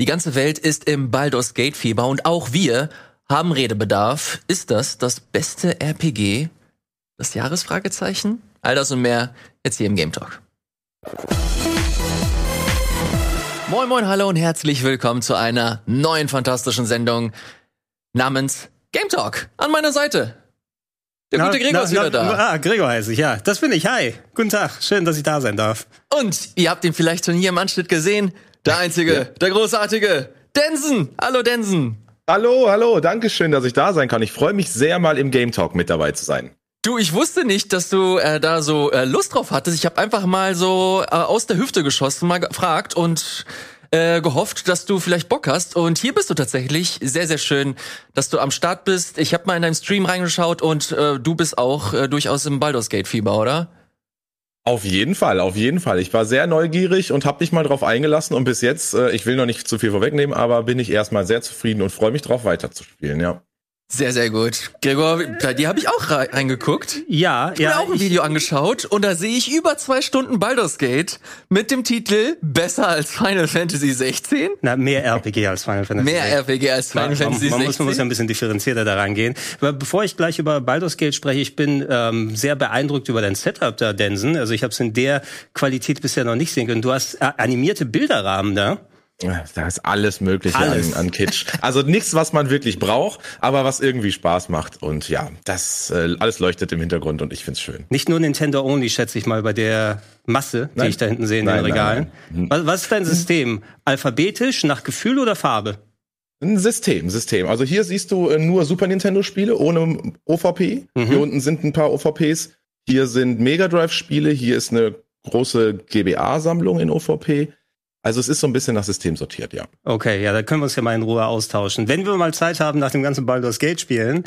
Die ganze Welt ist im Baldur's Gate Fieber und auch wir haben Redebedarf. Ist das das beste RPG des Jahres? Fragezeichen. All das und mehr jetzt hier im Game Talk. Moin moin, hallo und herzlich willkommen zu einer neuen fantastischen Sendung namens Game Talk. An meiner Seite der gute Gregor na, ist wieder na, da. Ah, Gregor heiße ich, ja. Das bin ich. Hi. Guten Tag. Schön, dass ich da sein darf. Und ihr habt ihn vielleicht schon hier im Anschnitt gesehen. Der einzige, ja. der großartige Densen. Hallo Densen. Hallo, hallo. Dankeschön, dass ich da sein kann. Ich freue mich sehr, mal im Game Talk mit dabei zu sein. Du, ich wusste nicht, dass du äh, da so äh, Lust drauf hattest. Ich habe einfach mal so äh, aus der Hüfte geschossen, mal gefragt und äh, gehofft, dass du vielleicht Bock hast. Und hier bist du tatsächlich. Sehr, sehr schön, dass du am Start bist. Ich habe mal in deinem Stream reingeschaut und äh, du bist auch äh, durchaus im Baldur's Gate Fieber, oder? Auf jeden Fall, auf jeden Fall. Ich war sehr neugierig und habe mich mal drauf eingelassen und bis jetzt, äh, ich will noch nicht zu viel vorwegnehmen, aber bin ich erstmal sehr zufrieden und freue mich drauf weiterzuspielen, ja. Sehr, sehr gut. Gregor, bei dir habe ich auch reingeguckt. Ja, ich ja. Ich habe auch ein Video angeschaut und da sehe ich über zwei Stunden Baldur's Gate mit dem Titel Besser als Final Fantasy 16. Na, mehr RPG als Final Fantasy Mehr 16. RPG als Final man, Fantasy man, man 16. Muss, man muss ja ein bisschen differenzierter da rangehen. Aber bevor ich gleich über Baldur's Gate spreche, ich bin ähm, sehr beeindruckt über dein Setup da, Densen. Also ich habe es in der Qualität bisher noch nicht sehen können. Du hast äh, animierte Bilderrahmen da. Da ist alles Mögliche alles. An, an, Kitsch. Also nichts, was man wirklich braucht, aber was irgendwie Spaß macht. Und ja, das äh, alles leuchtet im Hintergrund und ich find's schön. Nicht nur Nintendo Only, schätze ich mal, bei der Masse, nein. die ich da hinten sehe in nein, den Regalen. Nein, was, was ist dein System? Alphabetisch, nach Gefühl oder Farbe? Ein System, System. Also hier siehst du äh, nur Super Nintendo-Spiele ohne OVP. Mhm. Hier unten sind ein paar OVPs. Hier sind Mega Drive-Spiele. Hier ist eine große GBA-Sammlung in OVP. Also es ist so ein bisschen nach System sortiert, ja. Okay, ja, da können wir uns ja mal in Ruhe austauschen. Wenn wir mal Zeit haben nach dem ganzen Baldur's Gate spielen.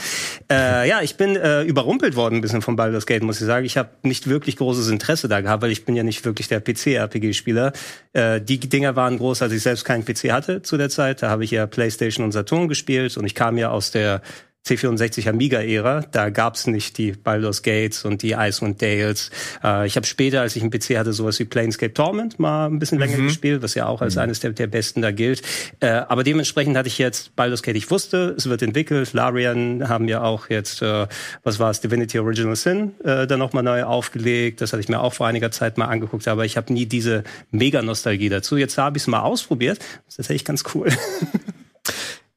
Äh, ja, ich bin äh, überrumpelt worden ein bisschen von Baldur's Gate, muss ich sagen. Ich habe nicht wirklich großes Interesse da gehabt, weil ich bin ja nicht wirklich der PC-RPG-Spieler. Äh, die Dinger waren groß, als ich selbst keinen PC hatte zu der Zeit. Da habe ich ja PlayStation und Saturn gespielt und ich kam ja aus der C64 Amiga-Ära. Da gab's nicht die Baldur's Gates und die Icewind Dales. Äh, ich habe später, als ich einen PC hatte, sowas wie Planescape Torment mal ein bisschen länger mhm. gespielt, was ja auch als mhm. eines der, der, besten da gilt. Äh, aber dementsprechend hatte ich jetzt Baldur's Gate. Ich wusste, es wird entwickelt. Larian haben ja auch jetzt, äh, was war es, Divinity Original Sin äh, dann nochmal neu aufgelegt. Das hatte ich mir auch vor einiger Zeit mal angeguckt, aber ich habe nie diese Mega-Nostalgie dazu. Jetzt habe ich es mal ausprobiert. Das ist tatsächlich ganz cool.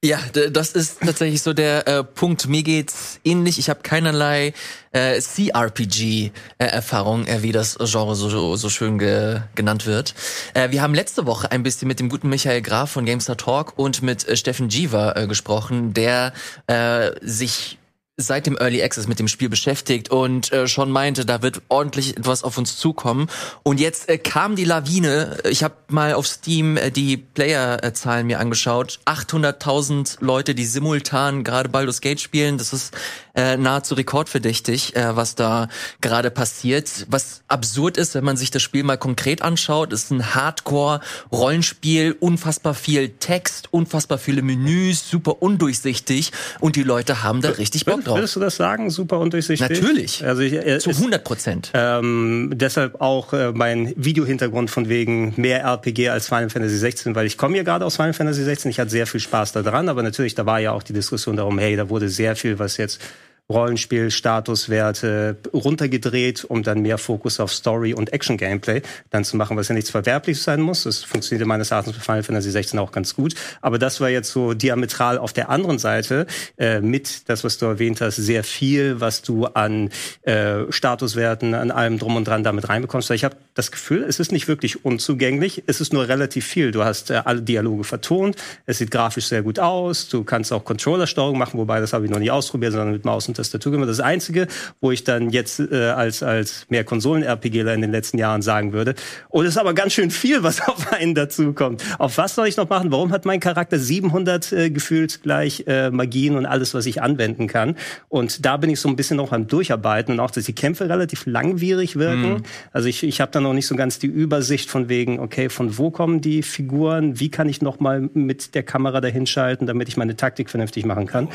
Ja, das ist tatsächlich so der äh, Punkt. Mir geht's ähnlich. Ich habe keinerlei äh, CRPG-Erfahrung, äh, wie das Genre so, so schön ge genannt wird. Äh, wir haben letzte Woche ein bisschen mit dem guten Michael Graf von Gamestar Talk und mit äh, Steffen Jiva äh, gesprochen, der äh, sich seit dem Early Access mit dem Spiel beschäftigt und äh, schon meinte, da wird ordentlich etwas auf uns zukommen. Und jetzt äh, kam die Lawine. Ich habe mal auf Steam äh, die Player-Zahlen mir angeschaut. 800.000 Leute, die simultan gerade Baldur's Gate spielen. Das ist äh, nahezu rekordverdächtig, äh, was da gerade passiert. Was absurd ist, wenn man sich das Spiel mal konkret anschaut, ist ein Hardcore-Rollenspiel, unfassbar viel Text, unfassbar viele Menüs, super undurchsichtig und die Leute haben da richtig Bock drauf. Würdest du das sagen, super undurchsichtig? Natürlich. Also ich, äh, zu 100 Prozent. Ähm, deshalb auch äh, mein Videohintergrund von wegen mehr RPG als Final Fantasy 16, weil ich komme ja gerade aus Final Fantasy 16. Ich hatte sehr viel Spaß daran, aber natürlich, da war ja auch die Diskussion darum, hey, da wurde sehr viel, was jetzt Rollenspiel, Statuswerte runtergedreht, um dann mehr Fokus auf Story und Action-Gameplay dann zu machen, was ja nichts Verwerbliches sein muss. Das funktioniert meines Erachtens bei Final Fantasy 16 auch ganz gut. Aber das war jetzt so diametral auf der anderen Seite äh, mit, das, was du erwähnt hast, sehr viel, was du an äh, Statuswerten, an allem drum und dran damit reinbekommst. Ich habe das Gefühl, es ist nicht wirklich unzugänglich, es ist nur relativ viel. Du hast äh, alle Dialoge vertont, es sieht grafisch sehr gut aus, du kannst auch Controller-Steuerung machen, wobei das habe ich noch nie ausprobiert, sondern mit Maus und Tastatur gemacht. Das Einzige, wo ich dann jetzt äh, als, als mehr Konsolen-RPGler in den letzten Jahren sagen würde, oh, das ist aber ganz schön viel, was auf einen dazukommt. Auf was soll ich noch machen? Warum hat mein Charakter 700 äh, gefühlt gleich äh, Magien und alles, was ich anwenden kann? Und da bin ich so ein bisschen noch am Durcharbeiten und auch, dass die Kämpfe relativ langwierig wirken. Mhm. Also ich, ich habe da noch nicht so ganz die Übersicht von wegen, okay, von wo kommen die Figuren? Wie kann ich noch mal mit der Kamera dahin schalten, damit ich meine Taktik vernünftig machen kann?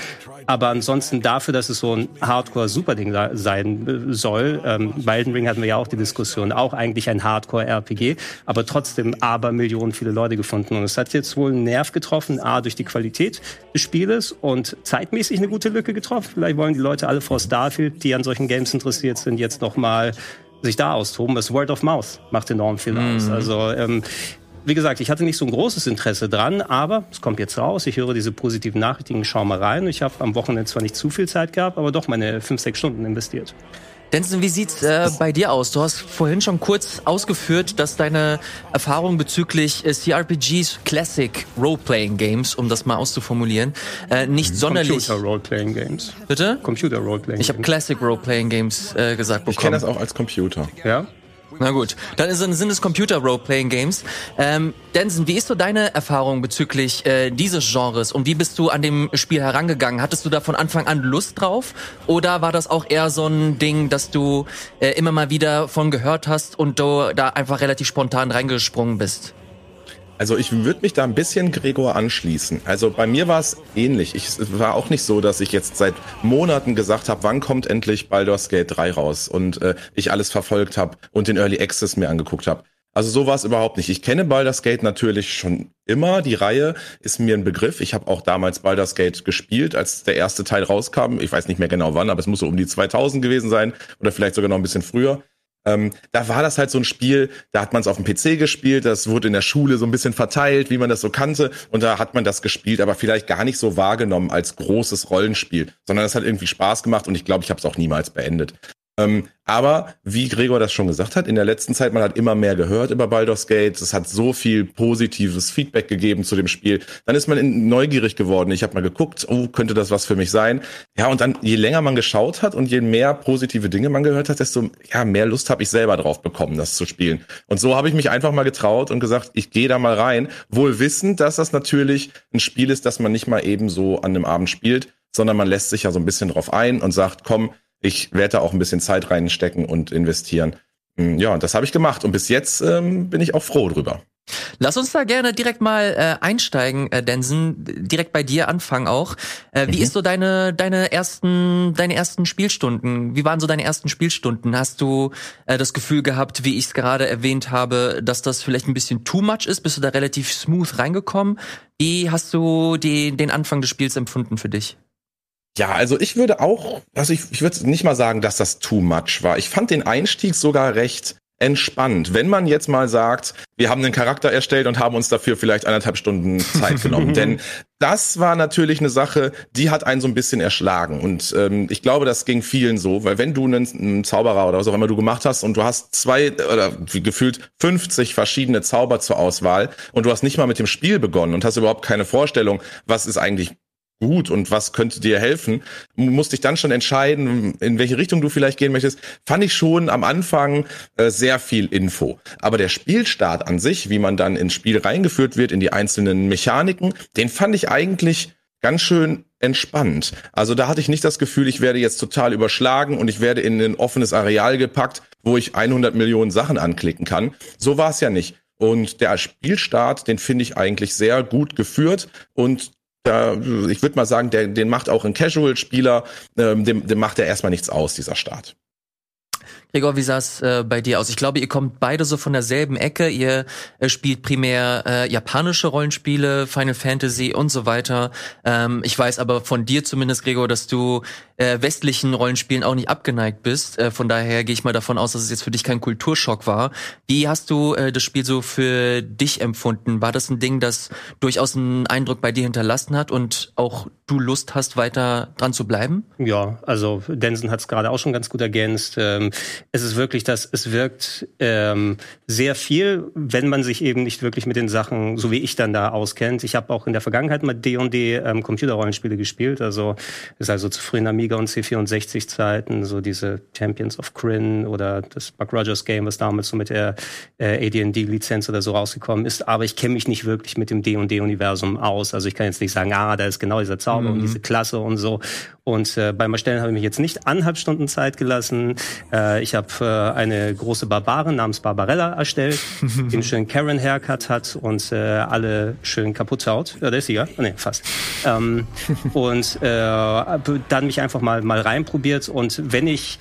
Aber ansonsten dafür, dass es so so ein Hardcore-Super-Ding sein äh, soll. Ähm, bei Elden Ring hatten wir ja auch die Diskussion, auch eigentlich ein Hardcore-RPG, aber trotzdem aber Millionen viele Leute gefunden. Und es hat jetzt wohl einen Nerv getroffen, A, durch die Qualität des Spieles und zeitmäßig eine gute Lücke getroffen. Vielleicht wollen die Leute alle vor Starfield, die an solchen Games interessiert sind, jetzt noch mal sich da austoben. Das Word of Mouth macht enorm viel mhm. aus. Also ähm, wie gesagt, ich hatte nicht so ein großes Interesse dran, aber es kommt jetzt raus. Ich höre diese positiven Nachrichten, schau mal rein. Ich habe am Wochenende zwar nicht zu viel Zeit gehabt, aber doch meine fünf, sechs Stunden investiert. Denson, wie sieht's äh, bei dir aus? Du hast vorhin schon kurz ausgeführt, dass deine Erfahrung bezüglich äh, CRPGs, Classic Role-Playing Games, um das mal auszuformulieren, äh, nicht sonderlich. Computer Role-Playing Games. Bitte? Computer Role-Playing. Ich habe Classic Role-Playing Games äh, gesagt bekommen. Ich kenne das auch als Computer. Ja. Na gut, dann ist, sind es Computer-Role-Playing-Games. Ähm, Denson, wie ist so deine Erfahrung bezüglich äh, dieses Genres und wie bist du an dem Spiel herangegangen? Hattest du da von Anfang an Lust drauf oder war das auch eher so ein Ding, dass du äh, immer mal wieder von gehört hast und du da einfach relativ spontan reingesprungen bist? Also ich würde mich da ein bisschen Gregor anschließen. Also bei mir war es ähnlich. Ich es war auch nicht so, dass ich jetzt seit Monaten gesagt habe, wann kommt endlich Baldur's Gate 3 raus und äh, ich alles verfolgt habe und den Early Access mir angeguckt habe. Also so war es überhaupt nicht. Ich kenne Baldur's Gate natürlich schon immer. Die Reihe ist mir ein Begriff. Ich habe auch damals Baldur's Gate gespielt, als der erste Teil rauskam. Ich weiß nicht mehr genau wann, aber es muss so um die 2000 gewesen sein oder vielleicht sogar noch ein bisschen früher. Ähm, da war das halt so ein Spiel, da hat man es auf dem PC gespielt, das wurde in der Schule so ein bisschen verteilt, wie man das so kannte, und da hat man das gespielt, aber vielleicht gar nicht so wahrgenommen als großes Rollenspiel, sondern es hat irgendwie Spaß gemacht und ich glaube, ich habe es auch niemals beendet. Ähm, aber wie Gregor das schon gesagt hat, in der letzten Zeit, man hat immer mehr gehört über Baldur's Gate. Es hat so viel positives Feedback gegeben zu dem Spiel. Dann ist man in, neugierig geworden. Ich habe mal geguckt, oh, könnte das was für mich sein? Ja, und dann, je länger man geschaut hat und je mehr positive Dinge man gehört hat, desto ja, mehr Lust habe ich selber drauf bekommen, das zu spielen. Und so habe ich mich einfach mal getraut und gesagt, ich gehe da mal rein, wohl wissend, dass das natürlich ein Spiel ist, das man nicht mal eben so an einem Abend spielt, sondern man lässt sich ja so ein bisschen drauf ein und sagt, komm, ich werde da auch ein bisschen Zeit reinstecken und investieren. Hm, ja, und das habe ich gemacht und bis jetzt ähm, bin ich auch froh drüber. Lass uns da gerne direkt mal äh, einsteigen, äh, Densen. Direkt bei dir anfangen auch. Äh, wie mhm. ist so deine deine ersten deine ersten Spielstunden? Wie waren so deine ersten Spielstunden? Hast du äh, das Gefühl gehabt, wie ich es gerade erwähnt habe, dass das vielleicht ein bisschen too much ist? Bist du da relativ smooth reingekommen? Wie hast du die, den Anfang des Spiels empfunden für dich? Ja, also ich würde auch, also ich, ich würde nicht mal sagen, dass das too much war. Ich fand den Einstieg sogar recht entspannt. Wenn man jetzt mal sagt, wir haben einen Charakter erstellt und haben uns dafür vielleicht anderthalb Stunden Zeit genommen. Denn das war natürlich eine Sache, die hat einen so ein bisschen erschlagen. Und ähm, ich glaube, das ging vielen so, weil wenn du einen, einen Zauberer oder was auch immer du gemacht hast und du hast zwei oder wie gefühlt 50 verschiedene Zauber zur Auswahl und du hast nicht mal mit dem Spiel begonnen und hast überhaupt keine Vorstellung, was ist eigentlich gut und was könnte dir helfen, du musst dich dann schon entscheiden, in welche Richtung du vielleicht gehen möchtest, fand ich schon am Anfang äh, sehr viel Info. Aber der Spielstart an sich, wie man dann ins Spiel reingeführt wird, in die einzelnen Mechaniken, den fand ich eigentlich ganz schön entspannt. Also da hatte ich nicht das Gefühl, ich werde jetzt total überschlagen und ich werde in ein offenes Areal gepackt, wo ich 100 Millionen Sachen anklicken kann. So war es ja nicht. Und der Spielstart, den finde ich eigentlich sehr gut geführt und da, ich würde mal sagen, der, den macht auch ein Casual-Spieler, ähm, dem, dem macht er erstmal nichts aus, dieser Start. Gregor, wie sah es äh, bei dir aus? Ich glaube, ihr kommt beide so von derselben Ecke. Ihr äh, spielt primär äh, japanische Rollenspiele, Final Fantasy und so weiter. Ähm, ich weiß aber von dir zumindest, Gregor, dass du äh, westlichen Rollenspielen auch nicht abgeneigt bist. Äh, von daher gehe ich mal davon aus, dass es jetzt für dich kein Kulturschock war. Wie hast du äh, das Spiel so für dich empfunden? War das ein Ding, das durchaus einen Eindruck bei dir hinterlassen hat und auch du Lust hast, weiter dran zu bleiben? Ja, also Denson hat es gerade auch schon ganz gut ergänzt. Ähm, es ist wirklich das, es wirkt ähm, sehr viel, wenn man sich eben nicht wirklich mit den Sachen, so wie ich dann da auskennt. Ich habe auch in der Vergangenheit mal D&D ähm, Computerrollenspiele gespielt, also ist also zu frühen Amiga und C64 Zeiten, so diese Champions of Kryn oder das Buck Rogers Game, was damals so mit der äh, AD&D Lizenz oder so rausgekommen ist, aber ich kenne mich nicht wirklich mit dem D&D Universum aus. Also ich kann jetzt nicht sagen, ah, da ist genau dieser Zauber mhm. und diese Klasse und so. Und äh, beim Erstellen habe ich mich jetzt nicht anderthalb Stunden Zeit gelassen. Äh, Äh, ich habe äh, eine große Barbarin namens Barbarella erstellt, die einen schönen Karen-Haircut hat und äh, alle schön kaputt haut. Ja, der ist sie, ja? Oh, nee, fast. Ähm, und äh, dann mich einfach mal, mal reinprobiert und wenn ich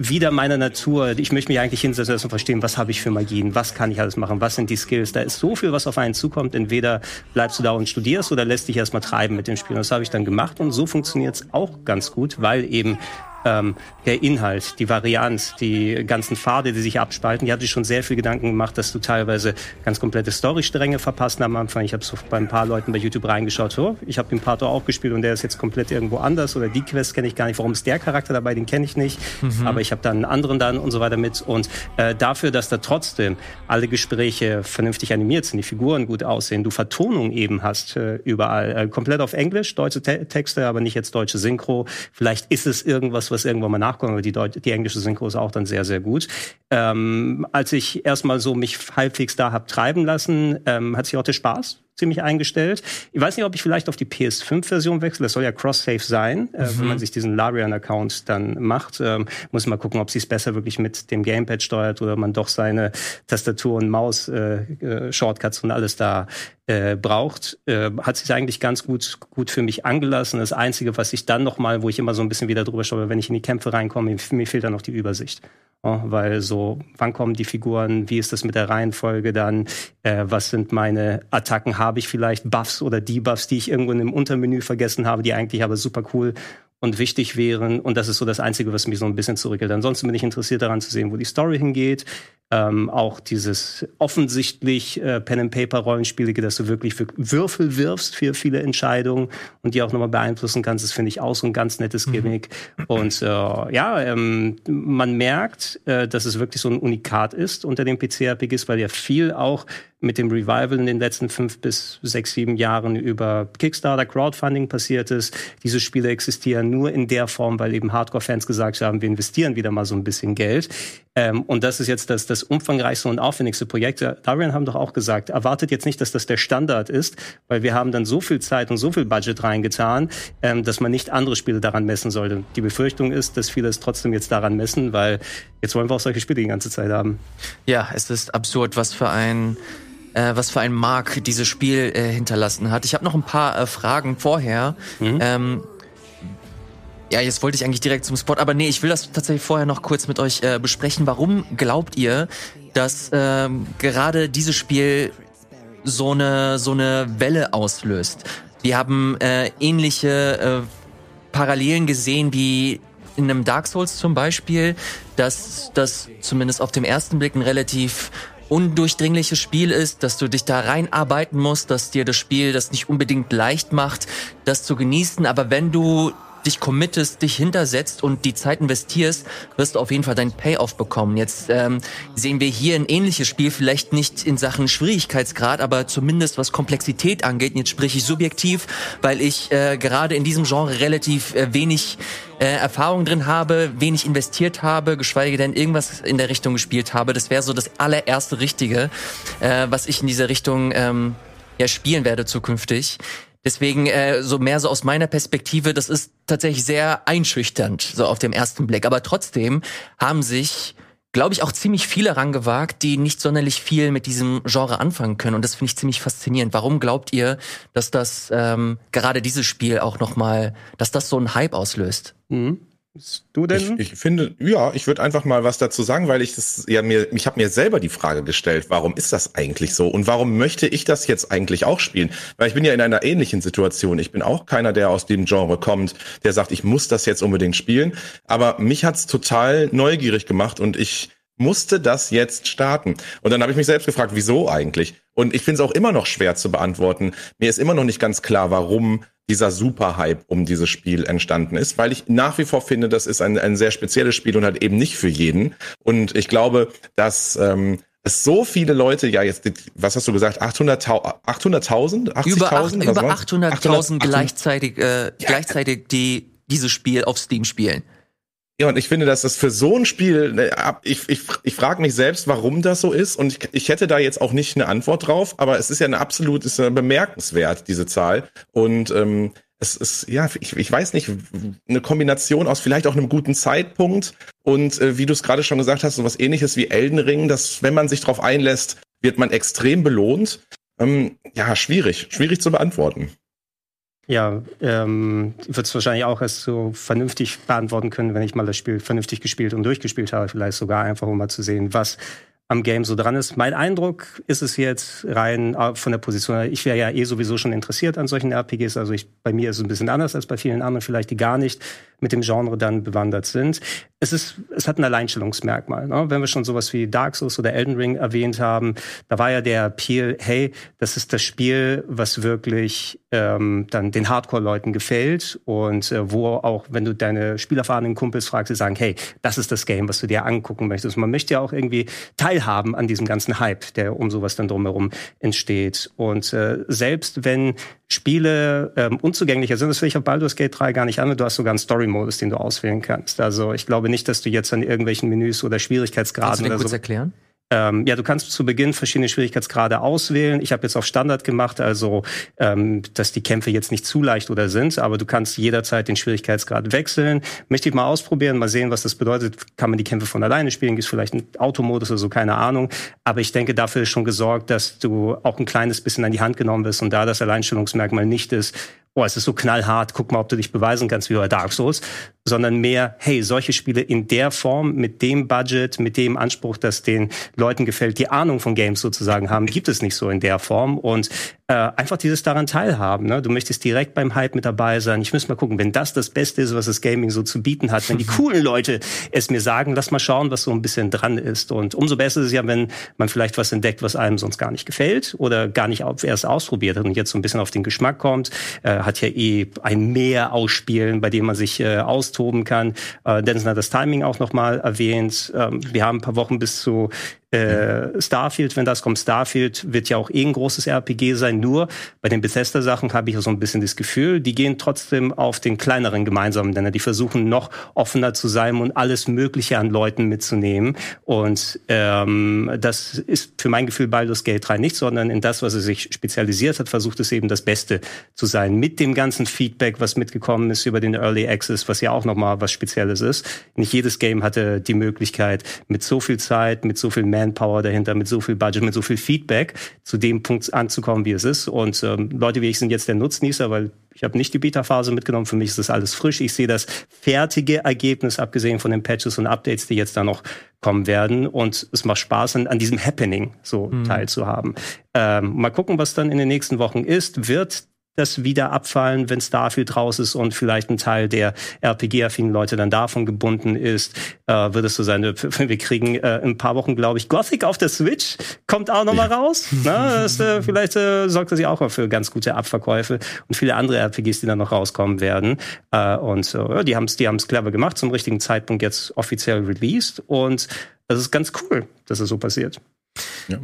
wieder meiner Natur. Ich möchte mich eigentlich hinsetzen und verstehen, was habe ich für Magien, was kann ich alles machen, was sind die Skills. Da ist so viel, was auf einen zukommt. Entweder bleibst du da und studierst oder lässt dich erstmal treiben mit dem Spiel. Und das habe ich dann gemacht und so funktioniert es auch ganz gut, weil eben ähm, der Inhalt, die Varianz, die ganzen Pfade, die sich abspalten, die hatte ich schon sehr viel Gedanken gemacht, dass du teilweise ganz komplette Storystränge verpasst am Anfang. Ich habe so bei ein paar Leuten bei YouTube reingeschaut, so, ich habe den Pato auch gespielt und der ist jetzt komplett irgendwo anders oder die Quest kenne ich gar nicht. Warum ist der Charakter dabei? Den kenne ich nicht. Mhm. Aber ich habe dann einen anderen dann und so weiter mit. Und äh, dafür, dass da trotzdem alle Gespräche vernünftig animiert sind, die Figuren gut aussehen, du Vertonung eben hast äh, überall, äh, komplett auf Englisch, deutsche Te Texte, aber nicht jetzt deutsche Synchro. Vielleicht ist es irgendwas, was irgendwann mal nachkommt, aber die, Deut die englische Synchro ist auch dann sehr, sehr gut. Ähm, als ich erstmal so mich halbwegs da hab treiben lassen, ähm, hat sich auch der Spaß ziemlich eingestellt. Ich weiß nicht, ob ich vielleicht auf die PS5-Version wechsle. Das soll ja Cross-Save sein, mhm. äh, wenn man mhm. sich diesen Larian-Account dann macht. Ähm, muss mal gucken, ob sie es besser wirklich mit dem Gamepad steuert oder man doch seine Tastatur und Maus, äh, äh, Shortcuts und alles da äh, braucht. Äh, hat sich eigentlich ganz gut gut für mich angelassen. Das Einzige, was ich dann noch mal, wo ich immer so ein bisschen wieder drüber schaue, wenn ich in die Kämpfe reinkomme, mir fehlt dann noch die Übersicht. Ja, weil so, wann kommen die Figuren, wie ist das mit der Reihenfolge dann, äh, was sind meine Attacken, habe ich vielleicht Buffs oder Debuffs, die ich irgendwo in einem Untermenü vergessen habe, die eigentlich aber super cool und wichtig wären. Und das ist so das Einzige, was mich so ein bisschen zurückhält. Ansonsten bin ich interessiert daran zu sehen, wo die Story hingeht. Ähm, auch dieses offensichtlich äh, Pen-and-Paper-Rollenspielige, dass du wirklich Würfel wirfst für viele Entscheidungen und die auch nochmal beeinflussen kannst, das finde ich auch so ein ganz nettes mhm. Gimmick. Und äh, ja, ähm, man merkt, äh, dass es wirklich so ein Unikat ist unter den PC-RPGs, weil ja viel auch mit dem Revival in den letzten fünf bis sechs, sieben Jahren über Kickstarter, Crowdfunding passiert ist. Diese Spiele existieren nur in der Form, weil eben Hardcore-Fans gesagt haben, wir investieren wieder mal so ein bisschen Geld. Ähm, und das ist jetzt das, das umfangreichste und aufwendigste Projekt. Darian haben doch auch gesagt, erwartet jetzt nicht, dass das der Standard ist, weil wir haben dann so viel Zeit und so viel Budget reingetan, ähm, dass man nicht andere Spiele daran messen sollte. Die Befürchtung ist, dass viele es trotzdem jetzt daran messen, weil jetzt wollen wir auch solche Spiele die ganze Zeit haben. Ja, es ist absurd, was für ein äh, was für ein Mark dieses Spiel äh, hinterlassen hat. Ich habe noch ein paar äh, Fragen vorher. Mhm. Ähm, ja, jetzt wollte ich eigentlich direkt zum Spot, aber nee, ich will das tatsächlich vorher noch kurz mit euch äh, besprechen. Warum glaubt ihr, dass ähm, gerade dieses Spiel so eine so eine Welle auslöst? Wir haben äh, ähnliche äh, Parallelen gesehen wie in einem Dark Souls zum Beispiel, dass das zumindest auf dem ersten Blick ein relativ undurchdringliches Spiel ist, dass du dich da reinarbeiten musst, dass dir das Spiel das nicht unbedingt leicht macht, das zu genießen. Aber wenn du dich committest, dich hintersetzt und die Zeit investierst, wirst du auf jeden Fall deinen Payoff bekommen. Jetzt ähm, sehen wir hier ein ähnliches Spiel, vielleicht nicht in Sachen Schwierigkeitsgrad, aber zumindest was Komplexität angeht. Jetzt spreche ich subjektiv, weil ich äh, gerade in diesem Genre relativ äh, wenig äh, Erfahrung drin habe, wenig investiert habe, geschweige denn irgendwas in der Richtung gespielt habe. Das wäre so das allererste Richtige, äh, was ich in dieser Richtung ähm, ja spielen werde zukünftig. Deswegen äh, so mehr so aus meiner Perspektive, das ist tatsächlich sehr einschüchternd so auf dem ersten Blick. Aber trotzdem haben sich glaube ich, auch ziemlich viele rangewagt, die nicht sonderlich viel mit diesem Genre anfangen können. Und das finde ich ziemlich faszinierend. Warum glaubt ihr, dass das ähm, gerade dieses Spiel auch nochmal, dass das so einen Hype auslöst? Mhm. Du denn? Ich, ich finde, ja, ich würde einfach mal was dazu sagen, weil ich das ja mir, ich habe mir selber die Frage gestellt, warum ist das eigentlich so und warum möchte ich das jetzt eigentlich auch spielen? Weil ich bin ja in einer ähnlichen Situation. Ich bin auch keiner, der aus dem Genre kommt, der sagt, ich muss das jetzt unbedingt spielen. Aber mich hat's total neugierig gemacht und ich musste das jetzt starten. Und dann habe ich mich selbst gefragt, wieso eigentlich? Und ich finde es auch immer noch schwer zu beantworten. Mir ist immer noch nicht ganz klar, warum dieser Superhype um dieses Spiel entstanden ist, weil ich nach wie vor finde, das ist ein, ein sehr spezielles Spiel und halt eben nicht für jeden. Und ich glaube, dass ähm, es so viele Leute, ja jetzt, was hast du gesagt, 800.000, 800.000, 80.000? Über, über 800.000 gleichzeitig, äh, ja. gleichzeitig, die dieses Spiel auf Steam spielen. Ja, und ich finde, dass das für so ein Spiel, ne, ich, ich, ich frage mich selbst, warum das so ist. Und ich, ich hätte da jetzt auch nicht eine Antwort drauf, aber es ist ja eine absolut, ist ja bemerkenswert, diese Zahl. Und ähm, es ist, ja, ich, ich weiß nicht, eine Kombination aus vielleicht auch einem guten Zeitpunkt und äh, wie du es gerade schon gesagt hast, so was ähnliches wie Elden Ring, dass wenn man sich darauf einlässt, wird man extrem belohnt. Ähm, ja, schwierig, schwierig zu beantworten. Ja, ähm, wird es wahrscheinlich auch erst so vernünftig beantworten können, wenn ich mal das Spiel vernünftig gespielt und durchgespielt habe. Vielleicht sogar einfach, um mal zu sehen, was am Game so dran ist. Mein Eindruck ist es jetzt rein äh, von der Position. Ich wäre ja eh sowieso schon interessiert an solchen RPGs. Also ich, bei mir ist es ein bisschen anders als bei vielen anderen vielleicht, die gar nicht mit dem Genre dann bewandert sind. Es ist, es hat ein Alleinstellungsmerkmal. Ne? Wenn wir schon sowas wie Dark Souls oder Elden Ring erwähnt haben, da war ja der Appeal, hey, das ist das Spiel, was wirklich ähm, dann den Hardcore-Leuten gefällt und äh, wo auch, wenn du deine spielerfahrenen Kumpels fragst, sie sagen, hey, das ist das Game, was du dir angucken möchtest. Man möchte ja auch irgendwie teilhaben an diesem ganzen Hype, der um sowas dann drumherum entsteht. Und äh, selbst wenn Spiele ähm, unzugänglicher sind, das will ich auf Baldur's Gate 3 gar nicht an, du hast sogar einen Story Story-Modus, den du auswählen kannst. Also ich glaube nicht, dass du jetzt an irgendwelchen Menüs oder Schwierigkeitsgraden Kannst du den oder kurz so erklären? Ähm, ja, du kannst zu Beginn verschiedene Schwierigkeitsgrade auswählen. Ich habe jetzt auf Standard gemacht, also ähm, dass die Kämpfe jetzt nicht zu leicht oder sind, aber du kannst jederzeit den Schwierigkeitsgrad wechseln. Möchte ich mal ausprobieren, mal sehen, was das bedeutet. Kann man die Kämpfe von alleine spielen? Gibt es vielleicht einen Automodus oder so? Keine Ahnung. Aber ich denke, dafür ist schon gesorgt, dass du auch ein kleines bisschen an die Hand genommen wirst und da das Alleinstellungsmerkmal nicht ist, oh, es ist so knallhart, guck mal, ob du dich beweisen kannst wie bei Dark Souls, sondern mehr, hey, solche Spiele in der Form, mit dem Budget, mit dem Anspruch, dass den Leuten gefällt, die Ahnung von Games sozusagen haben, gibt es nicht so in der Form und äh, einfach dieses daran teilhaben. Ne? Du möchtest direkt beim Hype mit dabei sein. Ich muss mal gucken, wenn das das Beste ist, was das Gaming so zu bieten hat, wenn die coolen Leute es mir sagen, lass mal schauen, was so ein bisschen dran ist. Und umso besser ist es ja, wenn man vielleicht was entdeckt, was einem sonst gar nicht gefällt oder gar nicht erst ausprobiert hat und jetzt so ein bisschen auf den Geschmack kommt. Äh, hat ja eh ein Mehr ausspielen, bei dem man sich äh, austoben kann. Äh, Dennis hat das Timing auch nochmal erwähnt. Ähm, wir haben ein paar Wochen bis zu äh, Starfield, wenn das kommt, Starfield wird ja auch eh ein großes RPG sein. Nur bei den Bethesda-Sachen habe ich so ein bisschen das Gefühl, die gehen trotzdem auf den kleineren gemeinsamen Nenner. Die versuchen noch offener zu sein und alles Mögliche an Leuten mitzunehmen. Und ähm, das ist für mein Gefühl Baldur's Gate 3 nicht, sondern in das, was es sich spezialisiert hat, versucht es eben das Beste zu sein. Mit dem ganzen Feedback, was mitgekommen ist über den Early Access, was ja auch nochmal was Spezielles ist. Nicht jedes Game hatte die Möglichkeit, mit so viel Zeit, mit so viel Manpower dahinter, mit so viel Budget, mit so viel Feedback zu dem Punkt anzukommen, wie es ist. Und ähm, Leute wie ich sind jetzt der Nutznießer, weil ich habe nicht die Beta-Phase mitgenommen. Für mich ist das alles frisch. Ich sehe das fertige Ergebnis, abgesehen von den Patches und Updates, die jetzt da noch kommen werden. Und es macht Spaß, an, an diesem Happening so mhm. teilzuhaben. Ähm, mal gucken, was dann in den nächsten Wochen ist. Wird das wieder abfallen, wenn Starfield raus ist und vielleicht ein Teil der RPG-affinen Leute dann davon gebunden ist, äh, wird es so sein. Wir kriegen äh, in ein paar Wochen, glaube ich, Gothic auf der Switch, kommt auch noch mal raus. Na, das, äh, vielleicht äh, sorgt das ja auch für ganz gute Abverkäufe und viele andere RPGs, die dann noch rauskommen werden. Äh, und äh, die haben es die haben's clever gemacht, zum richtigen Zeitpunkt jetzt offiziell released. Und das ist ganz cool, dass es so passiert. Ja.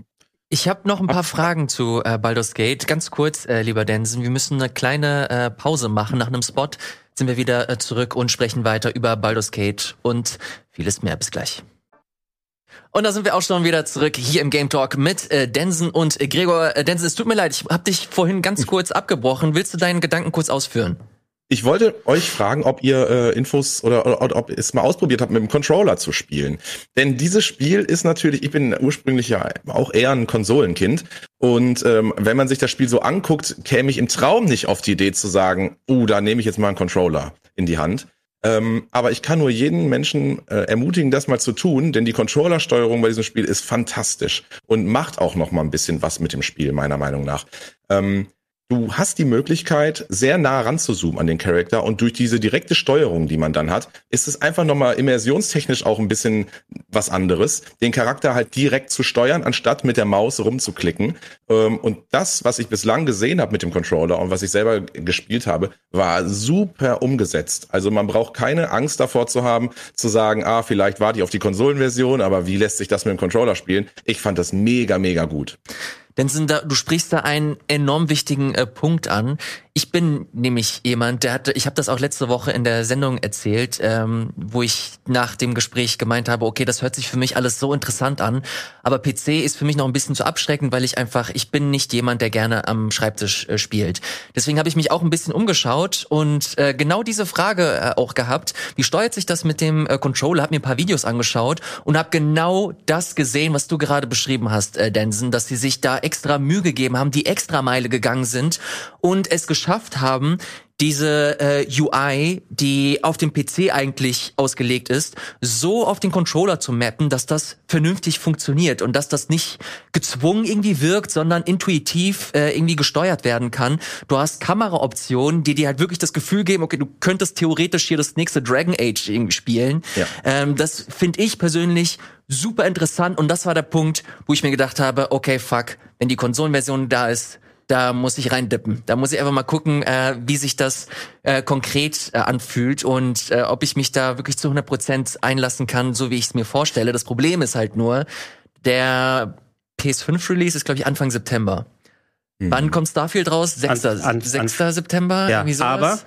Ich habe noch ein paar Fragen zu äh, Baldur's Gate. Ganz kurz, äh, lieber Densen, wir müssen eine kleine äh, Pause machen. Nach einem Spot sind wir wieder äh, zurück und sprechen weiter über Baldur's Gate und vieles mehr. Bis gleich. Und da sind wir auch schon wieder zurück hier im Game Talk mit äh, Densen und äh, Gregor. Äh, Densen, es tut mir leid, ich habe dich vorhin ganz kurz abgebrochen. Willst du deinen Gedanken kurz ausführen? Ich wollte euch fragen, ob ihr äh, Infos oder, oder, oder ob ihr es mal ausprobiert habt, mit dem Controller zu spielen. Denn dieses Spiel ist natürlich, ich bin ursprünglich ja auch eher ein Konsolenkind. Und ähm, wenn man sich das Spiel so anguckt, käme ich im Traum nicht auf die Idee zu sagen, uh, da nehme ich jetzt mal einen Controller in die Hand. Ähm, aber ich kann nur jeden Menschen äh, ermutigen, das mal zu tun, denn die Controllersteuerung bei diesem Spiel ist fantastisch und macht auch noch mal ein bisschen was mit dem Spiel, meiner Meinung nach. Ähm, du hast die Möglichkeit, sehr nah ranzuzoomen an den Charakter und durch diese direkte Steuerung, die man dann hat, ist es einfach nochmal immersionstechnisch auch ein bisschen was anderes, den Charakter halt direkt zu steuern, anstatt mit der Maus rumzuklicken. Ähm, und das, was ich bislang gesehen habe mit dem Controller und was ich selber gespielt habe, war super umgesetzt. Also man braucht keine Angst davor zu haben, zu sagen, ah, vielleicht warte ich auf die Konsolenversion, aber wie lässt sich das mit dem Controller spielen? Ich fand das mega, mega gut. Denn sind da, du sprichst da einen enorm wichtigen äh, Punkt an. Ich bin nämlich jemand, der hatte, ich habe das auch letzte Woche in der Sendung erzählt, ähm, wo ich nach dem Gespräch gemeint habe, okay, das hört sich für mich alles so interessant an, aber PC ist für mich noch ein bisschen zu abschreckend, weil ich einfach, ich bin nicht jemand, der gerne am Schreibtisch äh, spielt. Deswegen habe ich mich auch ein bisschen umgeschaut und äh, genau diese Frage äh, auch gehabt, wie steuert sich das mit dem äh, Controller? Hab mir ein paar Videos angeschaut und habe genau das gesehen, was du gerade beschrieben hast, äh, Denson, dass sie sich da extra Mühe gegeben haben, die extra Meile gegangen sind und es geschafft haben, diese äh, UI, die auf dem PC eigentlich ausgelegt ist, so auf den Controller zu mappen, dass das vernünftig funktioniert und dass das nicht gezwungen irgendwie wirkt, sondern intuitiv äh, irgendwie gesteuert werden kann. Du hast Kameraoptionen, die dir halt wirklich das Gefühl geben, okay, du könntest theoretisch hier das nächste Dragon Age irgendwie spielen. Ja. Ähm, das finde ich persönlich super interessant und das war der Punkt, wo ich mir gedacht habe, okay, fuck, wenn die Konsolenversion da ist, da muss ich reindippen. Da muss ich einfach mal gucken, äh, wie sich das äh, konkret äh, anfühlt und äh, ob ich mich da wirklich zu 100 Prozent einlassen kann, so wie ich es mir vorstelle. Das Problem ist halt nur, der PS5-Release ist, glaube ich, Anfang September. Mhm. Wann kommt Starfield raus? 6. An, an, 6. An, September? Ja, aber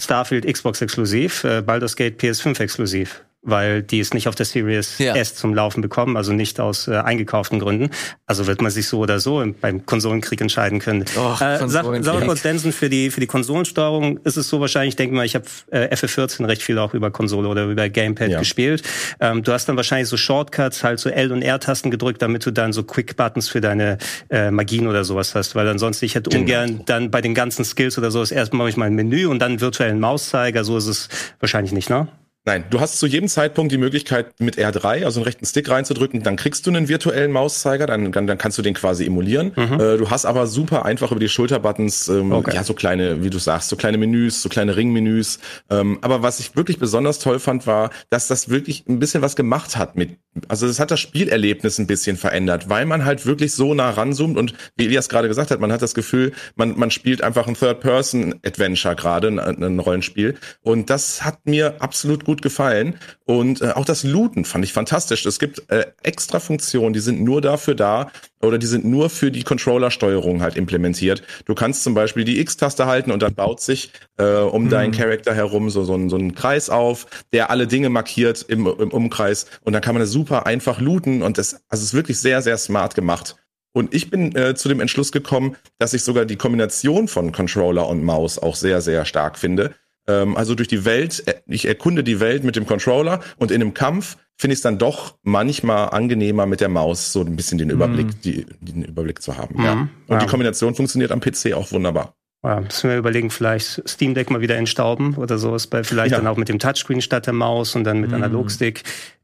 Starfield Xbox exklusiv, äh, Baldur's Gate PS5 exklusiv weil die es nicht auf der Series ja. S zum Laufen bekommen, also nicht aus äh, eingekauften Gründen. Also wird man sich so oder so im, beim Konsolenkrieg entscheiden können. Oh, äh, sag, sag mal kurz, Denson, für die, für die Konsolensteuerung ist es so wahrscheinlich, ich denke mal, ich habe äh, FF14 recht viel auch über Konsole oder über Gamepad ja. gespielt. Ähm, du hast dann wahrscheinlich so Shortcuts, halt so L- und R-Tasten gedrückt, damit du dann so Quick-Buttons für deine äh, Magien oder sowas hast, weil ansonsten, ich hätte genau. ungern dann bei den ganzen Skills oder so, ist erstmal ich mal ein Menü und dann virtuellen Mauszeiger, so ist es wahrscheinlich nicht, ne? Nein, du hast zu jedem Zeitpunkt die Möglichkeit, mit R3, also einen rechten Stick reinzudrücken, dann kriegst du einen virtuellen Mauszeiger, dann, dann, dann kannst du den quasi emulieren. Mhm. Äh, du hast aber super einfach über die Schulterbuttons, ähm, okay. ja, so kleine, wie du sagst, so kleine Menüs, so kleine Ringmenüs. Ähm, aber was ich wirklich besonders toll fand, war, dass das wirklich ein bisschen was gemacht hat mit, also es hat das Spielerlebnis ein bisschen verändert, weil man halt wirklich so nah ranzoomt und wie Elias gerade gesagt hat, man hat das Gefühl, man, man spielt einfach ein Third-Person-Adventure gerade, ein, ein Rollenspiel. Und das hat mir absolut gut gut gefallen. Und äh, auch das Looten fand ich fantastisch. Es gibt äh, extra Funktionen, die sind nur dafür da oder die sind nur für die Controller-Steuerung halt implementiert. Du kannst zum Beispiel die X-Taste halten und dann baut sich äh, um mhm. deinen Charakter herum so, so, ein, so ein Kreis auf, der alle Dinge markiert im, im Umkreis. Und dann kann man das super einfach looten und das also es ist wirklich sehr, sehr smart gemacht. Und ich bin äh, zu dem Entschluss gekommen, dass ich sogar die Kombination von Controller und Maus auch sehr, sehr stark finde. Ähm, also durch die Welt, äh, ich erkunde die Welt mit dem Controller und in einem Kampf finde ich es dann doch manchmal angenehmer mit der Maus so ein bisschen den Überblick, mm. die, den Überblick zu haben. Mm. Ja. Und ja. die Kombination funktioniert am PC auch wunderbar. Ja, müssen wir überlegen, vielleicht Steam Deck mal wieder entstauben oder sowas, bei vielleicht ja. dann auch mit dem Touchscreen statt der Maus und dann mit mm. Analogstick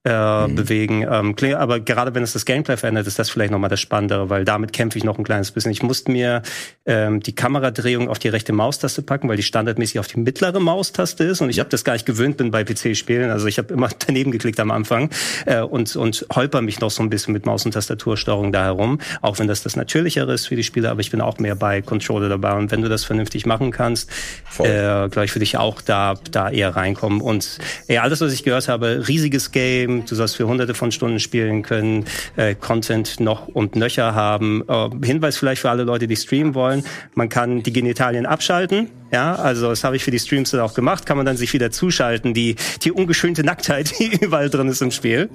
äh, mhm. bewegen. Ähm, aber gerade wenn es das Gameplay verändert, ist das vielleicht nochmal das Spannendere, weil damit kämpfe ich noch ein kleines bisschen. Ich musste mir ähm, die Kameradrehung auf die rechte Maustaste packen, weil die standardmäßig auf die mittlere Maustaste ist und ich habe das gar nicht gewöhnt bin bei PC-Spielen. Also ich habe immer daneben geklickt am Anfang äh, und, und holper mich noch so ein bisschen mit Maus- und Tastatursteuerung da herum, auch wenn das das Natürlichere ist für die Spieler, aber ich bin auch mehr bei Controller dabei und wenn du das vernünftig machen kannst, äh, glaube ich, würde ich auch da, da eher reinkommen. Und ja, alles, was ich gehört habe, riesiges Game, du sollst für hunderte von Stunden spielen können, äh, Content noch und nöcher haben. Äh, Hinweis vielleicht für alle Leute, die streamen wollen, man kann die Genitalien abschalten. Ja, also das habe ich für die Streams dann auch gemacht, kann man dann sich wieder zuschalten, die, die ungeschönte Nacktheit, die überall drin ist im Spiel,